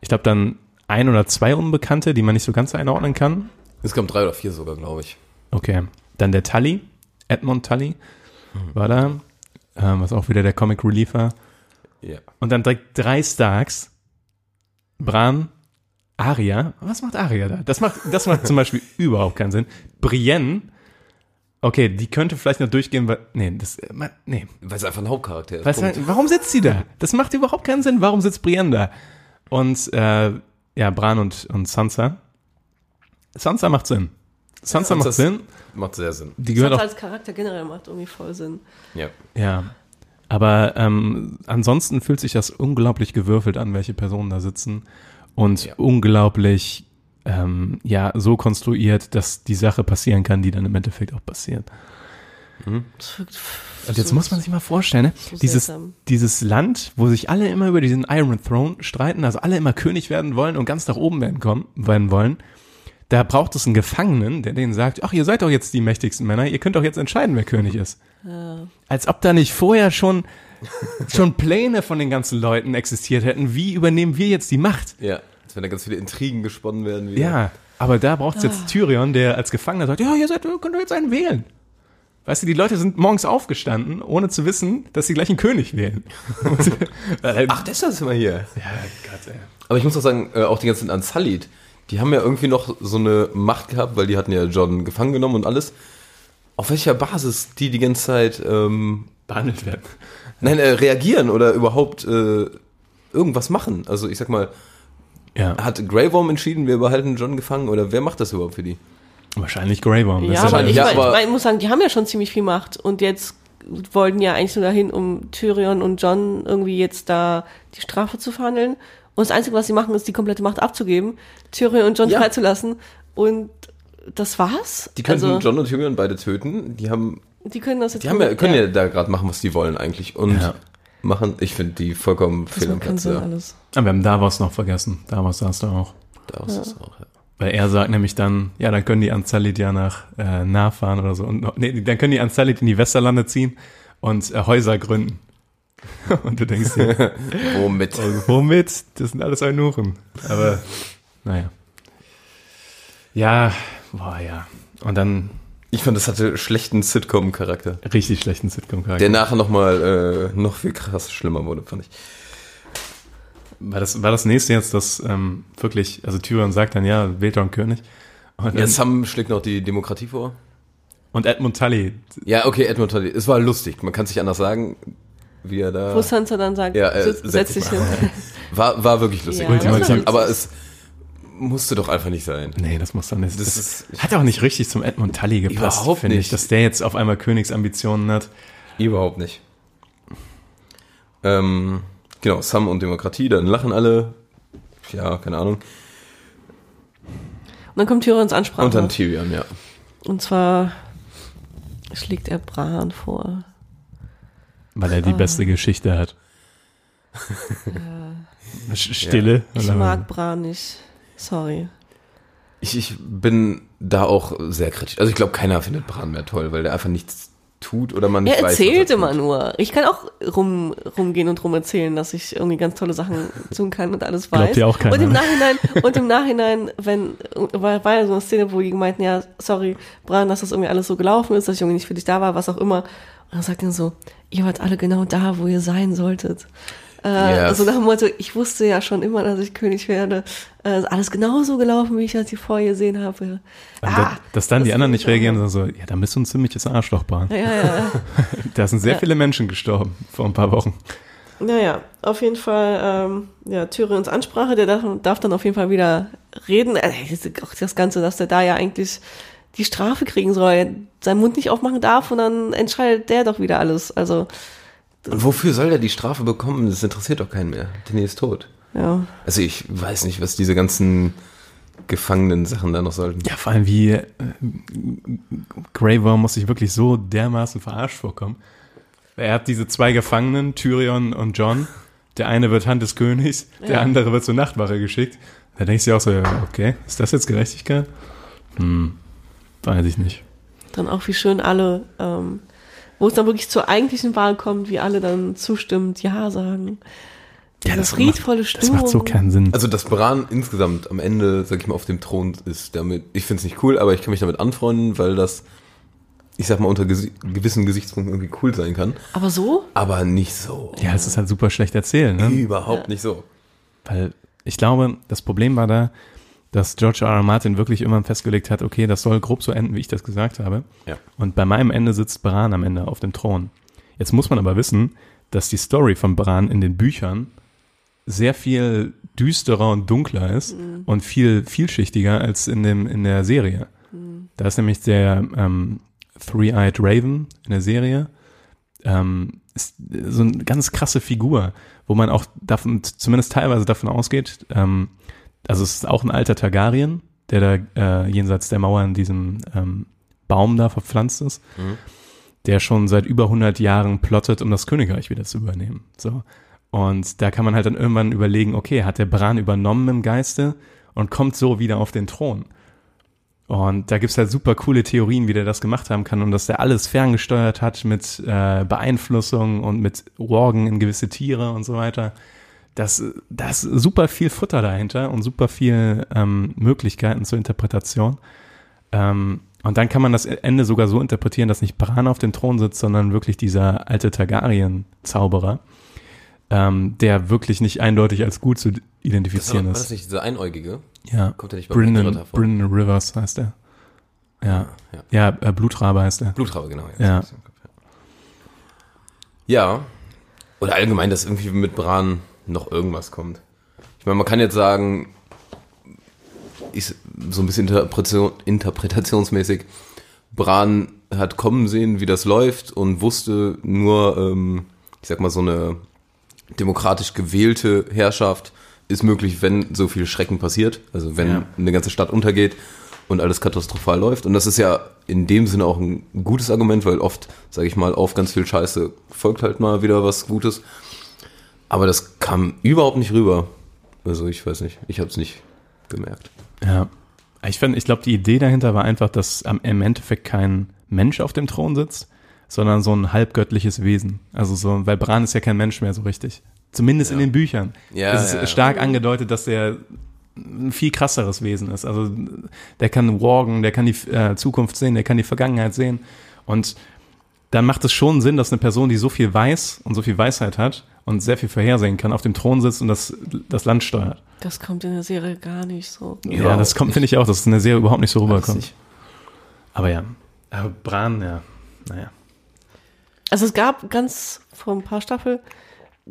Ich glaube dann ein oder zwei Unbekannte, die man nicht so ganz einordnen kann. Es kommen drei oder vier sogar, glaube ich. Okay. Dann der Tully, Edmund Tully, war da, ähm, was auch wieder der Comic Relief war. Ja. Und dann direkt drei Starks, Bran, Arya. Was macht Arya da? Das macht, das macht zum Beispiel überhaupt keinen Sinn. Brienne, okay, die könnte vielleicht noch durchgehen, weil, nee, das, äh, nee. Weil es einfach ein Hauptcharakter ist. Weißt du, warum sitzt sie da? Das macht überhaupt keinen Sinn. Warum sitzt Brienne da? Und, äh, ja, Bran und, und Sansa. Sansa macht Sinn. Sansa macht das Sinn. Macht sehr Sinn. Die gehört auch als Charakter generell macht irgendwie voll Sinn. Ja. Ja. Aber ähm, ansonsten fühlt sich das unglaublich gewürfelt an, welche Personen da sitzen. Und Ja. unglaublich, ähm, ja, so konstruiert, dass die Sache passieren kann, die dann im Endeffekt auch passiert. Wirkt Und jetzt muss man sich mal vorstellen, ne? dieses, dieses Land, wo sich alle immer über diesen Iron Throne streiten, also alle immer König werden wollen und ganz nach oben werden, kommen, werden wollen, da braucht es einen Gefangenen, der denen sagt, ach, ihr seid doch jetzt die mächtigsten Männer, ihr könnt doch jetzt entscheiden, wer König ist. Als ob da nicht vorher schon, schon Pläne von den ganzen Leuten existiert hätten, wie übernehmen wir jetzt die Macht? Ja. Als wenn da ganz viele Intrigen gesponnen werden. Wieder. Ja, aber da braucht es Ah. jetzt Tyrion, der als Gefangener sagt, ja, ihr seid, könnt ihr jetzt einen wählen. Weißt du, die Leute sind morgens aufgestanden, ohne zu wissen, dass sie gleich einen König wählen. Ach, deshalb sind wir hier. ja, Gott, ey. Aber ich muss auch sagen, äh, auch die ganzen Unsullied, die haben ja irgendwie noch so eine Macht gehabt, weil die hatten ja John gefangen genommen und alles. Auf welcher Basis die die ganze Zeit ähm, behandelt werden. nein, äh, reagieren oder überhaupt äh, irgendwas machen? Also ich sag mal, Ja, hat Grey Worm entschieden, wir behalten John gefangen oder wer macht das überhaupt für die? wahrscheinlich Grey Worm. Das Ja, ist aber wahrscheinlich- ich, ja, ich, aber- mein, ich muss sagen, die haben ja schon ziemlich viel Macht und jetzt wollten ja eigentlich nur dahin, um Tyrion und John irgendwie jetzt da die Strafe zu verhandeln. Und das Einzige, was sie machen, ist die komplette Macht abzugeben, Tyrion und John Ja. freizulassen. Und das war's. Die könnten also, John und Tyrion beide töten. Die haben, die können das jetzt die haben ja, können ja, da gerade machen, was die wollen eigentlich und Ja. Machen. Ich finde die vollkommen das fehl am Platz. Ja. alles. Aber wir haben Davos noch vergessen. Davos saß da auch. Da ist es auch. Ja. Weil er sagt nämlich dann, ja, dann können die Unsullied ja nach äh, nah fahren oder so. Und, noch- nee, dann können die Unsullied in die Westerlande ziehen und äh, Häuser gründen. und du denkst dir, Womit? Also, womit? Das sind alles Eunuchen. Aber, naja. Ja, boah, ja. Und dann Ich fand, das hatte schlechten Sitcom-Charakter. richtig schlechten Sitcom-Charakter. Der nachher nochmal äh, noch viel krass schlimmer wurde, fand ich. War das, war das nächste jetzt, dass ähm, wirklich, also Tyrion sagt dann, ja, wählt doch einen König. Und, dann, Ja, Sam schlägt noch die Demokratie vor. und Edmund Tully, Ja, okay, Edmund Tully. Es war lustig. Man kann es nicht anders sagen, wie er da. Wo Sansa dann sagt, Ja, äh, setz, setz dich hin. War, war wirklich lustig. Ja, war aber witzig. es musste doch einfach nicht sein. nee, das muss doch nicht. Das Das, ist- hat auch nicht richtig zum Edmund Tully gepasst, Überhaupt finde ich, nicht. dass der jetzt auf einmal Königsambitionen hat. Überhaupt nicht. Ähm, genau, Sam und Demokratie, dann lachen alle. Ja, keine Ahnung. Und dann kommt Tyrions Ansprache. Und dann Tyrion, ja. Und zwar schlägt er Bran vor. Weil er die beste Geschichte hat. Stille. Ich Und dann- mag Bran nicht. Sorry. Ich, ich bin da auch sehr kritisch. Also ich glaube, keiner findet Bran mehr toll, weil der einfach nichts tut oder man nicht Er weiß. erzählt was er immer tut. nur. Ich kann auch rum, rumgehen und rum erzählen, dass ich irgendwie ganz tolle Sachen tun kann und alles weiß. Glaubt ja auch keiner, und im ne? Nachhinein, und im Nachhinein, wenn, war, war ja so eine Szene, wo die meinten, ja, sorry, Bran, dass das irgendwie alles so gelaufen ist, dass ich irgendwie nicht für dich da war, was auch immer. Und dann sagt er so, ihr wart alle genau da, wo ihr sein solltet. Äh. Also nach dem Motto, ich wusste ja schon immer, dass ich König werde. Äh, ist alles genauso gelaufen, wie ich das hier vorgesehen habe. Und Ah, da, dass dann die das anderen ist nicht reagieren, sondern so, ja, da bist du ein ziemliches Arschloch, Bran. ja, ja, ja. Da sind sehr Ja. viele Menschen gestorben vor ein paar Wochen. Naja, auf jeden Fall, ähm, ja, Tyrions Ansprache, der darf, darf dann auf jeden Fall wieder reden. Äh, auch das Ganze, dass der da ja eigentlich die Strafe kriegen soll, seinen Mund nicht aufmachen darf und dann entscheidet der doch wieder alles. Also, Und wofür soll der die Strafe bekommen? Das interessiert doch keinen mehr. Danny ist tot. ja. Also ich weiß nicht, was diese ganzen gefangenen Sachen da noch sollten. Ja, vor allem wie äh, Grey Worm muss sich wirklich so dermaßen verarscht vorkommen. Er hat diese zwei Gefangenen, Tyrion und John. Der eine wird Hand des Königs, der Ja. andere wird zur Nachtwache geschickt. Da denkst du dir auch so, okay, ist das jetzt Gerechtigkeit? Hm, weiß ich nicht. Dann auch wie schön alle, ähm, wo es dann wirklich zur eigentlichen Wahl kommt, wie alle dann zustimmend Ja sagen. Ja, das friedvolle macht, Stimmung. Das macht so keinen Sinn. Also dass Bran insgesamt am Ende, sag ich mal, auf dem Thron ist, damit, ich finde es nicht cool, aber ich kann mich damit anfreunden, weil das, ich sag mal, unter gesi gewissen Gesichtspunkten irgendwie cool sein kann. Aber so? Aber nicht so. ja, es ist halt super schlecht erzählt, ne? Überhaupt nicht so. Weil ich glaube, das Problem war da, dass George R. R. Martin wirklich immer festgelegt hat, okay, das soll grob so enden, wie ich das gesagt habe. Ja. Und bei meinem Ende sitzt Bran am Ende auf dem Thron. Jetzt muss man aber wissen, dass die Story von Bran in den Büchern sehr viel düsterer und dunkler ist und viel vielschichtiger als in dem in der Serie. Da ist nämlich der ähm, Three-Eyed Raven in der Serie ähm, ist so eine ganz krasse Figur, wo man auch davon, zumindest teilweise davon ausgeht, ähm, also es ist auch ein alter Targaryen, der da äh, jenseits der Mauer in diesem ähm, Baum da verpflanzt ist, der schon seit über 100 Jahren plottet, um das Königreich wieder zu übernehmen. So. Und da kann man halt dann irgendwann überlegen, okay, hat der Bran übernommen im Geiste und kommt so wieder auf den Thron? Und da gibt's halt super coole Theorien, wie der das gemacht haben kann und dass der alles ferngesteuert hat mit äh, Beeinflussung und mit Worgen in gewisse Tiere und so weiter. Das, da ist super viel Futter dahinter und super viel ähm, Möglichkeiten zur Interpretation. Ähm, und dann kann man das Ende sogar so interpretieren, dass nicht Bran auf dem Thron sitzt, sondern wirklich dieser alte Targaryen-Zauberer, ähm, der wirklich nicht eindeutig als gut zu Das war, identifizieren war das ist. nicht dieser Einäugige? Ja, Kommt der nicht bei vor? Brendan Rivers heißt er. Ja, Ja. ja, äh, Blutrabe heißt er. Blutrabe, genau. Ja. Ja. Oder allgemein, dass irgendwie mit Bran noch irgendwas kommt. Ich meine, man kann jetzt sagen, ist so ein bisschen Interpretation, interpretationsmäßig, Bran hat kommen sehen, wie das läuft und wusste nur, ähm, ich sag mal, so eine demokratisch gewählte Herrschaft ist möglich, wenn so viel Schrecken passiert. Also wenn Ja. eine ganze Stadt untergeht und alles katastrophal läuft. Und das ist ja in dem Sinne auch ein gutes Argument, weil oft, sage ich mal, auf ganz viel Scheiße folgt halt mal wieder was Gutes. Aber das kam überhaupt nicht rüber. Also ich weiß nicht, ich habe es nicht gemerkt. Ja. Ich finde, ich glaube, die Idee dahinter war einfach, dass am, im Endeffekt kein Mensch auf dem Thron sitzt, sondern so ein halbgöttliches Wesen. Also so, weil Bran ist ja kein Mensch mehr so richtig. Zumindest in den Büchern. Ja, es ist ja, ja. stark angedeutet, dass der ein viel krasseres Wesen ist. Also der kann walken, der kann die äh, Zukunft sehen, der kann die Vergangenheit sehen. Und dann macht es schon Sinn, dass eine Person, die so viel weiß und so viel Weisheit hat und sehr viel vorhersehen kann, auf dem Thron sitzt und das, das Land steuert. Das kommt in der Serie gar nicht so. Ja, das kommt, finde ich auch, dass es in der Serie überhaupt nicht so rüberkommt. Aber ja. Aber Bran, ja, naja. Also es gab ganz vor ein paar Staffeln,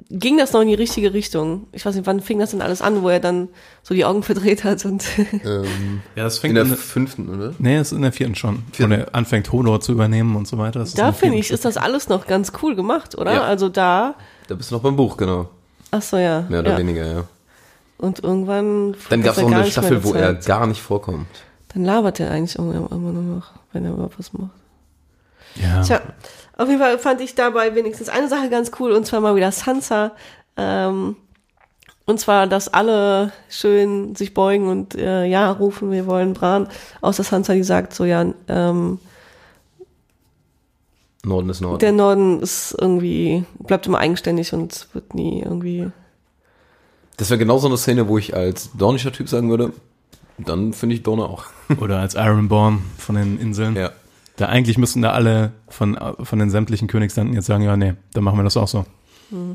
ging das noch in die richtige Richtung. Ich weiß nicht, wann fing das denn alles an, wo er dann so die Augen verdreht hat und Ähm, Ja, das in fängt der in der, fünften, oder? nee, das ist in der vierten schon. Vierten. Wo er anfängt, Hodor zu übernehmen und so weiter. Das in da finde ich, ist das alles noch ganz cool gemacht, oder? Ja. Also da, Da bist du noch beim Buch, genau. ach so, ja. Mehr oder ja. weniger, ja. Und irgendwann. Dann gab es auch eine Staffel, wo er gar nicht vorkommt. Dann labert er eigentlich immer, immer nur noch, wenn er überhaupt was macht. Ja. Tja, auf jeden Fall fand ich dabei wenigstens eine Sache ganz cool und zwar mal wieder Sansa. Ähm, und zwar, dass alle schön sich beugen und äh, ja rufen, wir wollen Bran. Außer Sansa, die sagt so, ja, ähm, Norden ist Norden. der Norden ist irgendwie, bleibt immer eigenständig und wird nie irgendwie. Das wäre genau so eine Szene, wo ich als dornischer Typ sagen würde, dann finde ich Dorne auch. Oder als Ironborn von den Inseln. Ja. Da eigentlich müssten da alle von, von den sämtlichen Königslanden jetzt sagen, ja, nee, dann machen wir das auch so.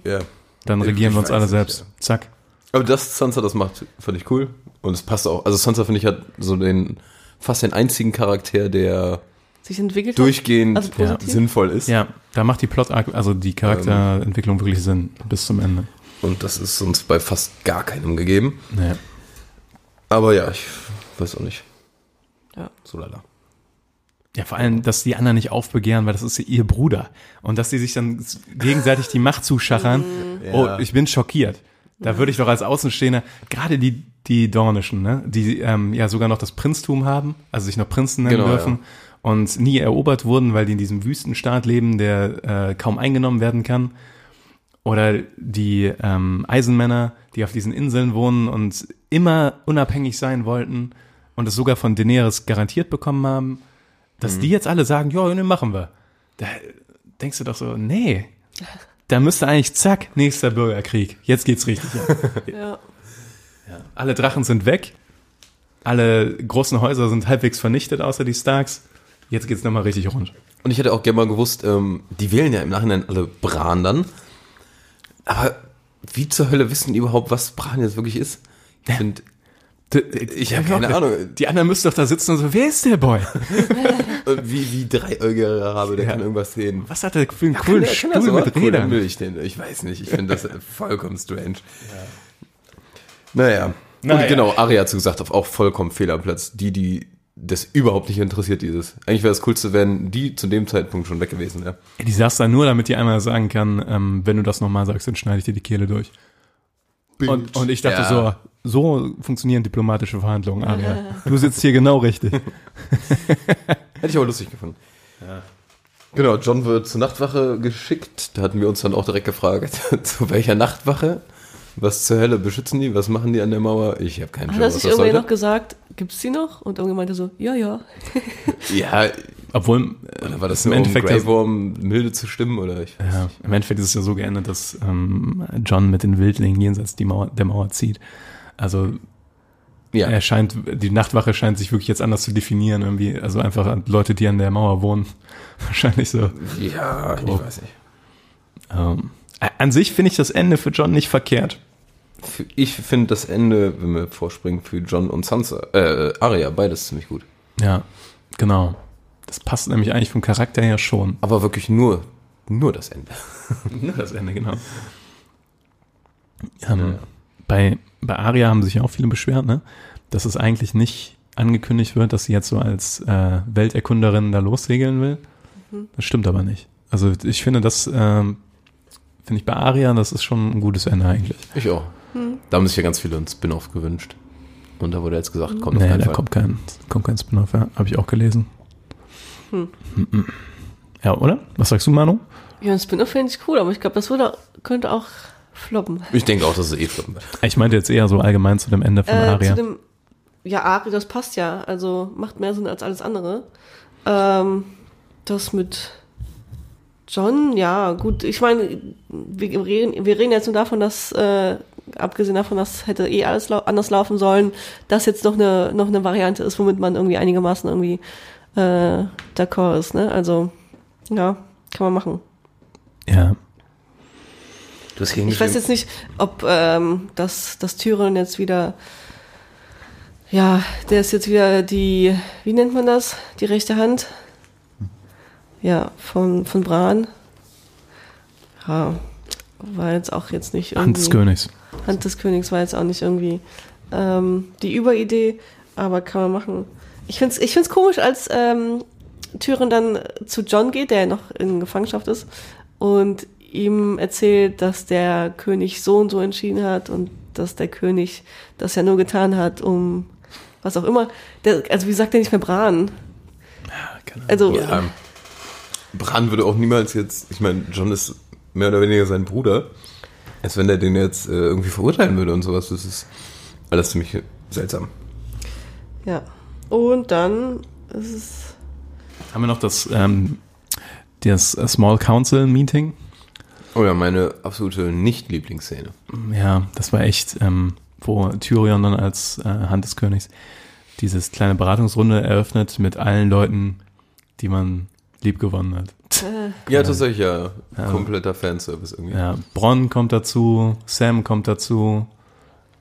ja. Dann Ich regieren wir uns alle nicht, selbst. Zack. Aber das Sansa das macht, fand ich cool. Und es passt auch. Also Sansa, finde ich, hat so den, fast den einzigen Charakter, der sich entwickelt durchgehend Also positiv? sinnvoll ist. Ja, da macht die Plot, also die Charakterentwicklung wirklich Sinn bis zum Ende. Und das ist uns bei fast gar keinem gegeben. Nee. Aber ja, ich weiß auch nicht. Ja. So lala. Ja, vor allem, dass die anderen nicht aufbegehren, weil das ist ja ihr Bruder. Und dass die sich dann gegenseitig die Macht zuschachern. Oh, Ja. ich bin schockiert. Da würde ich doch als Außenstehender, gerade die, die Dornischen, ne, die ähm, ja sogar noch das Prinztum haben, also sich noch Prinzen nennen Genau, dürfen und nie erobert wurden, weil die in diesem Wüstenstaat leben, der äh, kaum eingenommen werden kann. Oder die ähm, Eisenmänner, die auf diesen Inseln wohnen und immer unabhängig sein wollten und es sogar von Daenerys garantiert bekommen haben, dass die jetzt alle sagen, ja, ne, machen wir. Da denkst du doch so, nee, da müsste eigentlich zack, nächster Bürgerkrieg. Jetzt geht's richtig ab. Ja. Alle Drachen sind weg, alle großen Häuser sind halbwegs vernichtet, außer die Starks. Jetzt geht's nochmal richtig rund. Und ich hätte auch gerne mal gewusst, ähm, die wählen ja im Nachhinein alle Bran dann. Aber wie zur Hölle wissen die überhaupt, was Bran jetzt wirklich ist? Ich finde, ich habe keine Ahnung. Die anderen müssten doch da sitzen und so, wer ist der Boy? Äh, Wie, wie dreieugige habe, der Ja. kann irgendwas sehen. Was hat der für einen coolen Kann der- kann Stuhl sowas? mit Cool, Rädern? will ich den. Ich weiß nicht. Ich finde das vollkommen strange. Naja. Naja. Und genau, Ari hat gesagt, auf auch vollkommen Fehlerplatz. Die, die das überhaupt nicht interessiert, dieses. Eigentlich wäre das Coolste, wenn die zu dem Zeitpunkt schon weg gewesen wäre. Die sagst da nur, damit die einmal sagen kann, ähm, wenn du das nochmal sagst, dann schneide ich dir die Kehle durch. Und, und ich dachte Ja. so, so funktionieren diplomatische Verhandlungen, Aria. Du sitzt hier genau richtig. Hätte ich aber lustig gefunden. Genau, John wird zur Nachtwache geschickt. Da hatten wir uns dann auch direkt gefragt, zu welcher Nachtwache? Was zur Hölle beschützen die? Was machen die an der Mauer? Ich habe keinen Hat Schimmer, er sich das irgendwie noch sollte. gesagt, gibt's die noch? Und irgendjemand meinte so, ja, ja. Ja, Obwohl, äh, Oder war das im nur, um Endeffekt Grey das- Worm milde zu stimmen? Oder ich weiß Ja, im Endeffekt ist es ja so geendet, dass ähm, John mit den Wildlingen jenseits die Mauer, der Mauer zieht. Also Ja. er scheint, die Nachtwache scheint sich wirklich jetzt anders zu definieren irgendwie. Also einfach an Leute, die an der Mauer wohnen. Wahrscheinlich so. ja, ich weiß nicht. Ähm, an sich finde ich das Ende für John nicht verkehrt. Ich finde das Ende, wenn wir vorspringen, für John und Sansa, äh, Arya, beides ziemlich gut. Ja, genau. Das passt nämlich eigentlich vom Charakter her schon. Aber wirklich nur, nur das Ende. Nur das Ende, genau. Ähm, bei, bei Aria haben sich ja auch viele beschwert, ne? dass es eigentlich nicht angekündigt wird, dass sie jetzt so als äh, Welterkunderin da lossegeln will. Das stimmt aber nicht. Also ich finde das, ähm, finde ich bei Aria, das ist schon ein gutes Ende eigentlich. Ich auch. Da haben sich ja ganz viele einen Spin-off gewünscht. Und da wurde jetzt gesagt, kommt auf nee, keinen da Fall. kommt kein, kommt kein Spin-off, ja. habe ich auch gelesen. Mhm. Ja, oder? Was sagst du, Manu? Ja, ein Spin-off finde ich cool, aber ich glaube, das würde, könnte auch floppen. Ich denke auch, dass es eh floppen wird. Ich meinte jetzt eher so allgemein zu dem Ende von Äh, Aria. zu dem, ja, Ari, das passt ja. Also macht mehr Sinn als alles andere. Ähm, das mit John, ja, gut. Ich meine, wir reden, wir reden jetzt nur davon, dass, äh, abgesehen davon, dass hätte eh alles lau anders laufen sollen, dass jetzt noch eine, noch eine Variante ist, womit man irgendwie einigermaßen irgendwie äh, d'accord ist. Ne? Also, ja, kann man machen. ja. Du hast Ich weiß jetzt nicht, ob ähm, das, das Tyrion jetzt wieder, ja, der ist jetzt wieder die, wie nennt man das? Die rechte Hand? Ja, von, von Bran. Ja, war jetzt auch jetzt nicht irgendwie. Hand des Königs. Hand des Königs war jetzt auch nicht irgendwie ähm, die Überidee, aber kann man machen. Ich find's, ich find's komisch, als ähm, Tyrion dann zu John geht, der ja noch in Gefangenschaft ist, und ihm erzählt, dass der König so und so entschieden hat und dass der König das ja nur getan hat, um was auch immer. Der, also wie sagt er nicht mehr Bran? Also Ja, Bran würde auch niemals jetzt, ich meine, John ist mehr oder weniger sein Bruder, als wenn er den jetzt äh, irgendwie verurteilen würde und sowas. Das ist alles ziemlich seltsam. ja. Und dann ist es Haben wir noch das, ähm, das äh, Small Council Meeting? Oh ja, meine absolute Nicht-Lieblingsszene. Ja, das war echt, ähm, wo Tyrion dann als äh, Hand des Königs dieses kleine Beratungsrunde eröffnet mit allen Leuten, die man lieb gewonnen hat. Ja, tatsächlich ja. Kompletter Fanservice irgendwie. Ja, Bronn kommt dazu, Sam kommt dazu.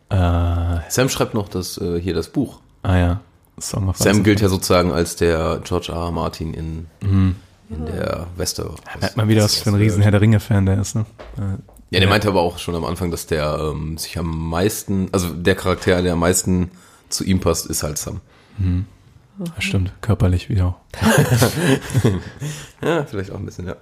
Äh, ah Sam schreibt noch das, äh, hier das Buch. ja, Song of Sam gilt ja sozusagen als der George R. R. Martin in, in der Wester. Merkt mal wieder, was für ein riesen Herr der Ringe-Fan der ist, ne? Äh, Ja, der meinte aber auch schon am Anfang, dass der ähm, sich am meisten, also der Charakter, der am meisten zu ihm passt, ist halt Sam. Ja, stimmt, körperlich wieder auch. Ja, vielleicht auch ein bisschen, ja.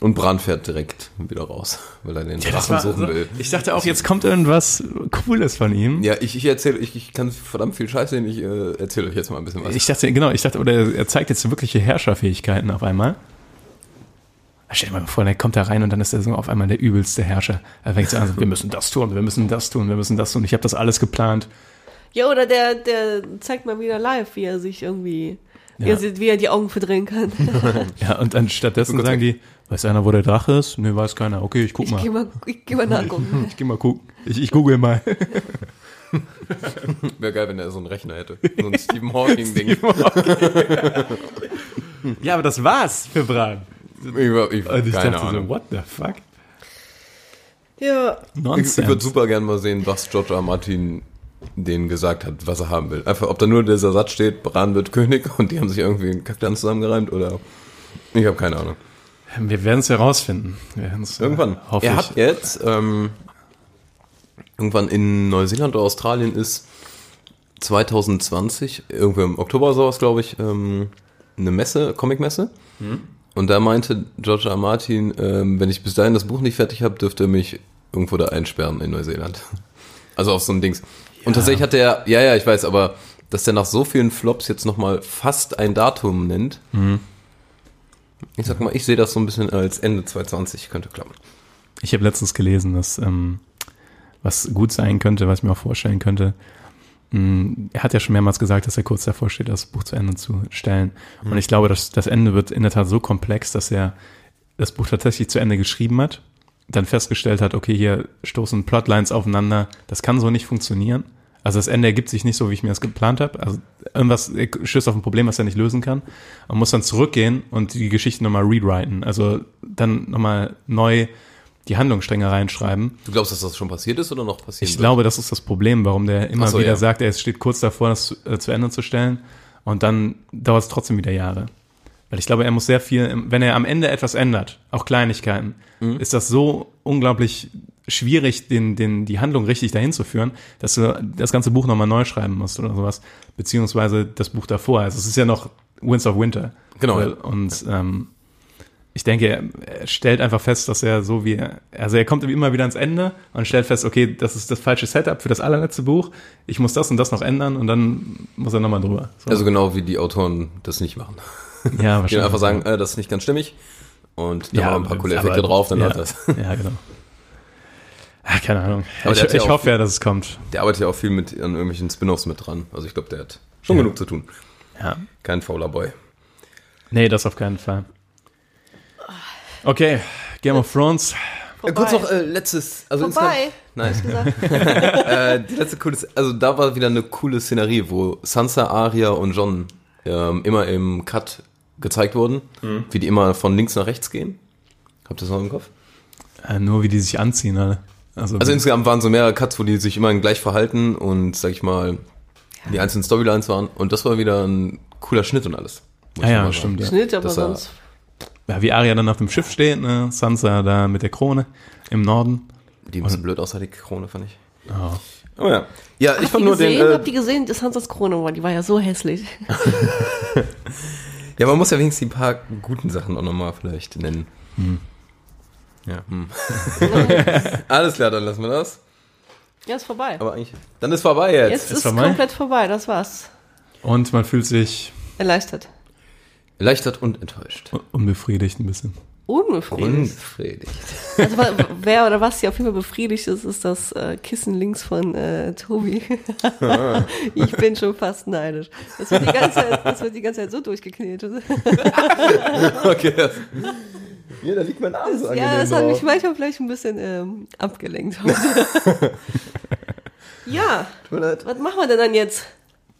Und Bran fährt direkt wieder raus, weil er den Drachen suchen will. ich dachte auch, jetzt kommt irgendwas Cooles von ihm. Ja, ich, ich erzähle, ich, ich kann verdammt viel Scheiße sehen, ich äh, erzähle euch jetzt mal ein bisschen was. Ich dachte, genau, ich dachte, oder er zeigt jetzt wirkliche Herrscherfähigkeiten auf einmal. Stell dir mal vor, der kommt da rein und dann ist er so auf einmal der übelste Herrscher. Er fängt so an, wir müssen das tun, wir müssen das tun, wir müssen das tun. Ich habe das alles geplant. Ja, oder der, der zeigt mal wieder live, wie er sich irgendwie, wie, Ja. er, sieht, wie er die Augen verdrehen kann. Ja, und dann stattdessen sagen die, weiß einer, wo der Drache ist? Nee, weiß keiner. Okay, ich guck Ich mal. geh mal, ich geh mal nachgucken. Ich geh mal gucken. Ich, ich google mal. Wäre geil, wenn er so einen Rechner hätte. So ein Stephen Hawking-Ding. ja, aber das war's für Bran. Ich, war- ich, Und ich keine dachte Ahnung. so, what the fuck? Ja, Ich, Nonsense. ich würde super gern mal sehen, was George. R. Martin denen gesagt hat, was er haben will. Einfach, ob da nur dieser Satz steht, Bran wird König und die haben sich irgendwie einen Kackdan zusammengereimt oder ich habe keine Ahnung. Wir werden es herausfinden. Äh, Irgendwann. Hoffe er ich. hat jetzt ähm, irgendwann in Neuseeland oder Australien ist 2020, irgendwo im Oktober sowas, glaube ich, ähm, eine Messe, Comicmesse. Und da meinte George. R. Martin, ähm, wenn ich bis dahin das Buch nicht fertig habe, dürfte er mich irgendwo da einsperren in Neuseeland. Also auf so ein Dings. Und tatsächlich hat er, ja, ja, ich weiß, aber dass der nach so vielen Flops jetzt nochmal fast ein Datum nennt. Ich sag mal, ich sehe das so ein bisschen als Ende 2020 könnte klappen. Ich habe letztens gelesen, dass ähm, was gut sein könnte, was ich mir auch vorstellen könnte, mh, er hat ja schon mehrmals gesagt, dass er kurz davor steht, das Buch zu Ende zu stellen. Und ich glaube, dass das Ende wird in der Tat so komplex, dass er das Buch tatsächlich zu Ende geschrieben hat, dann festgestellt hat, okay, hier stoßen Plotlines aufeinander, das kann so nicht funktionieren. Also das Ende ergibt sich nicht so, wie ich mir das geplant habe. Also irgendwas stößt auf ein Problem, was er nicht lösen kann. Man muss dann zurückgehen und die Geschichte nochmal rewriten. Also dann nochmal neu die Handlungsstränge reinschreiben. Du glaubst, dass das schon passiert ist oder noch passiert? Ich glaube, das ist das Problem, warum der immer so, wieder ja. sagt, er steht kurz davor, das zu, äh, zu Ende zu stellen. Und dann dauert es trotzdem wieder Jahre. Weil ich glaube, er muss sehr viel, wenn er am Ende etwas ändert, auch Kleinigkeiten, Mhm. ist das so unglaublich schwierig, den, den, die Handlung richtig dahin zu führen, dass du das ganze Buch nochmal neu schreiben musst oder sowas. Beziehungsweise das Buch davor. Also es ist ja noch Winds of Winter. Genau, ja. Und ähm, ich denke, er, stellt einfach fest, dass er so wie er, also er kommt immer wieder ans Ende und stellt fest, okay, das ist das falsche Setup für das allerletzte Buch. Ich muss das und das noch ändern und dann muss er nochmal drüber. So. Also genau wie die Autoren das nicht machen. ja, Die wahrscheinlich. einfach sagen, äh, das ist nicht ganz stimmig. Und dann ja, machen wir ein paar coole Effekte drauf, dann ja, läuft das. Ja, genau. Ah, keine Ahnung. Aber ich ja ich auch- hoffe ja, dass es kommt. Der arbeitet ja auch viel mit an irgendwelchen Spin-offs mit dran. Also ich glaube, der hat schon Ja. genug zu tun. Ja. Kein fauler Boy. Nee, das auf keinen Fall. Okay, Game of Thrones. Äh, kurz noch äh, letztes, also Vorbei. insgesamt- Nein. äh, die letzte coole, also da war wieder eine coole Szenerie, wo Sansa, Arya und Jon ähm, immer im Cut gezeigt wurden, Mhm. wie die immer von links nach rechts gehen. Habt ihr das noch im Kopf? Äh, nur wie die sich anziehen alle. Also, Also insgesamt waren so mehrere Cuts, wo die sich immer gleich verhalten und, sag ich mal, die einzelnen Storylines waren. Und das war wieder ein cooler Schnitt und alles. muss ja, ja, stimmt. Ja. Schnitt, aber Das sonst. ja, wie Arya dann auf dem Schiff steht, ne? Sansa da mit der Krone im Norden. Die ein bisschen blöd aussah, die Krone, fand ich. Oh. Oh ja. Ja, ich Habt fand nur den. gesehen? Äh, Habt ihr gesehen, das Hansas Krone war? Die war ja so hässlich. ja, man muss ja wenigstens die paar guten Sachen auch nochmal vielleicht nennen. Ja. Hm. Alles klar, dann lassen wir das. Ja, ist vorbei. Aber eigentlich. Dann ist vorbei jetzt. Jetzt ist ist vorbei? komplett vorbei, das war's. Und man fühlt sich Erleichtert. Erleichtert und enttäuscht. unbefriedigt ein bisschen. Unbefriedigt. Unbefriedigt. Also, wer oder was hier auf jeden Fall befriedigt ist, ist das äh, Kissen links von äh, Tobi. ich bin schon fast neidisch. Das wird die ganze Zeit, das wird die ganze Zeit so durchgeknetet. Okay. Ja, da liegt mein Arm so ja, angenehm das hat mich manchmal vielleicht ein bisschen ähm, abgelenkt. heute. ja, Tut mir leid. was machen wir denn dann jetzt?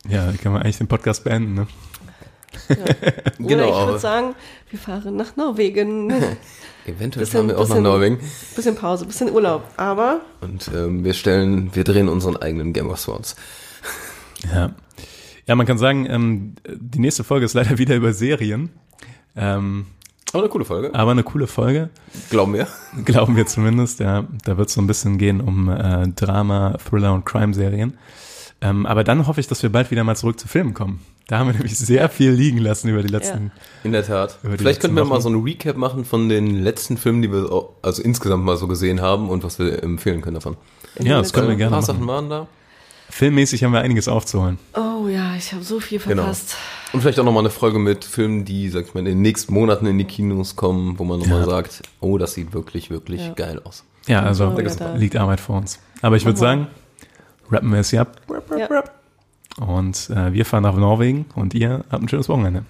Ja, da kann man eigentlich den Podcast beenden, ne? Oder Genau, ich würde sagen, wir fahren nach Norwegen. Eventuell Bisschen- fahren wir auch nach bisschen- Norwegen. Bisschen Pause, bisschen Urlaub. Aber Und ähm, wir stellen, wir drehen unseren eigenen Game of Thrones. Ja. Ja, man kann sagen, ähm, die nächste Folge ist leider wieder über Serien. Ähm, Aber eine coole Folge. aber eine coole Folge, Glauben wir. glauben wir zumindest. Ja, da wird es so ein bisschen gehen um äh, Drama, Thriller und Crime-Serien. Ähm, aber dann hoffe ich, dass wir bald wieder mal zurück zu Filmen kommen. Da haben wir nämlich sehr viel liegen lassen über die letzten. In der Tat. Vielleicht könnten wir letzten mal Wochen. so ein Recap machen von den letzten Filmen, die wir also insgesamt mal so gesehen haben und was wir empfehlen können davon. Ja, das können wir Ein gerne paar machen. Sachen waren da. Filmmäßig haben wir einiges aufzuholen. Oh ja, ich habe so viel Genau. verpasst. Und vielleicht auch nochmal eine Folge mit Filmen, die, sag ich mal, in den nächsten Monaten in die Kinos kommen, wo man nochmal Ja. sagt, oh, das sieht wirklich, wirklich Ja. geil aus. Ja, also Oh, liegt Arbeit vor uns. Aber ich würde sagen, rappen wir es hier ab. Ja. Und äh, wir fahren nach Norwegen und ihr habt ein schönes Wochenende.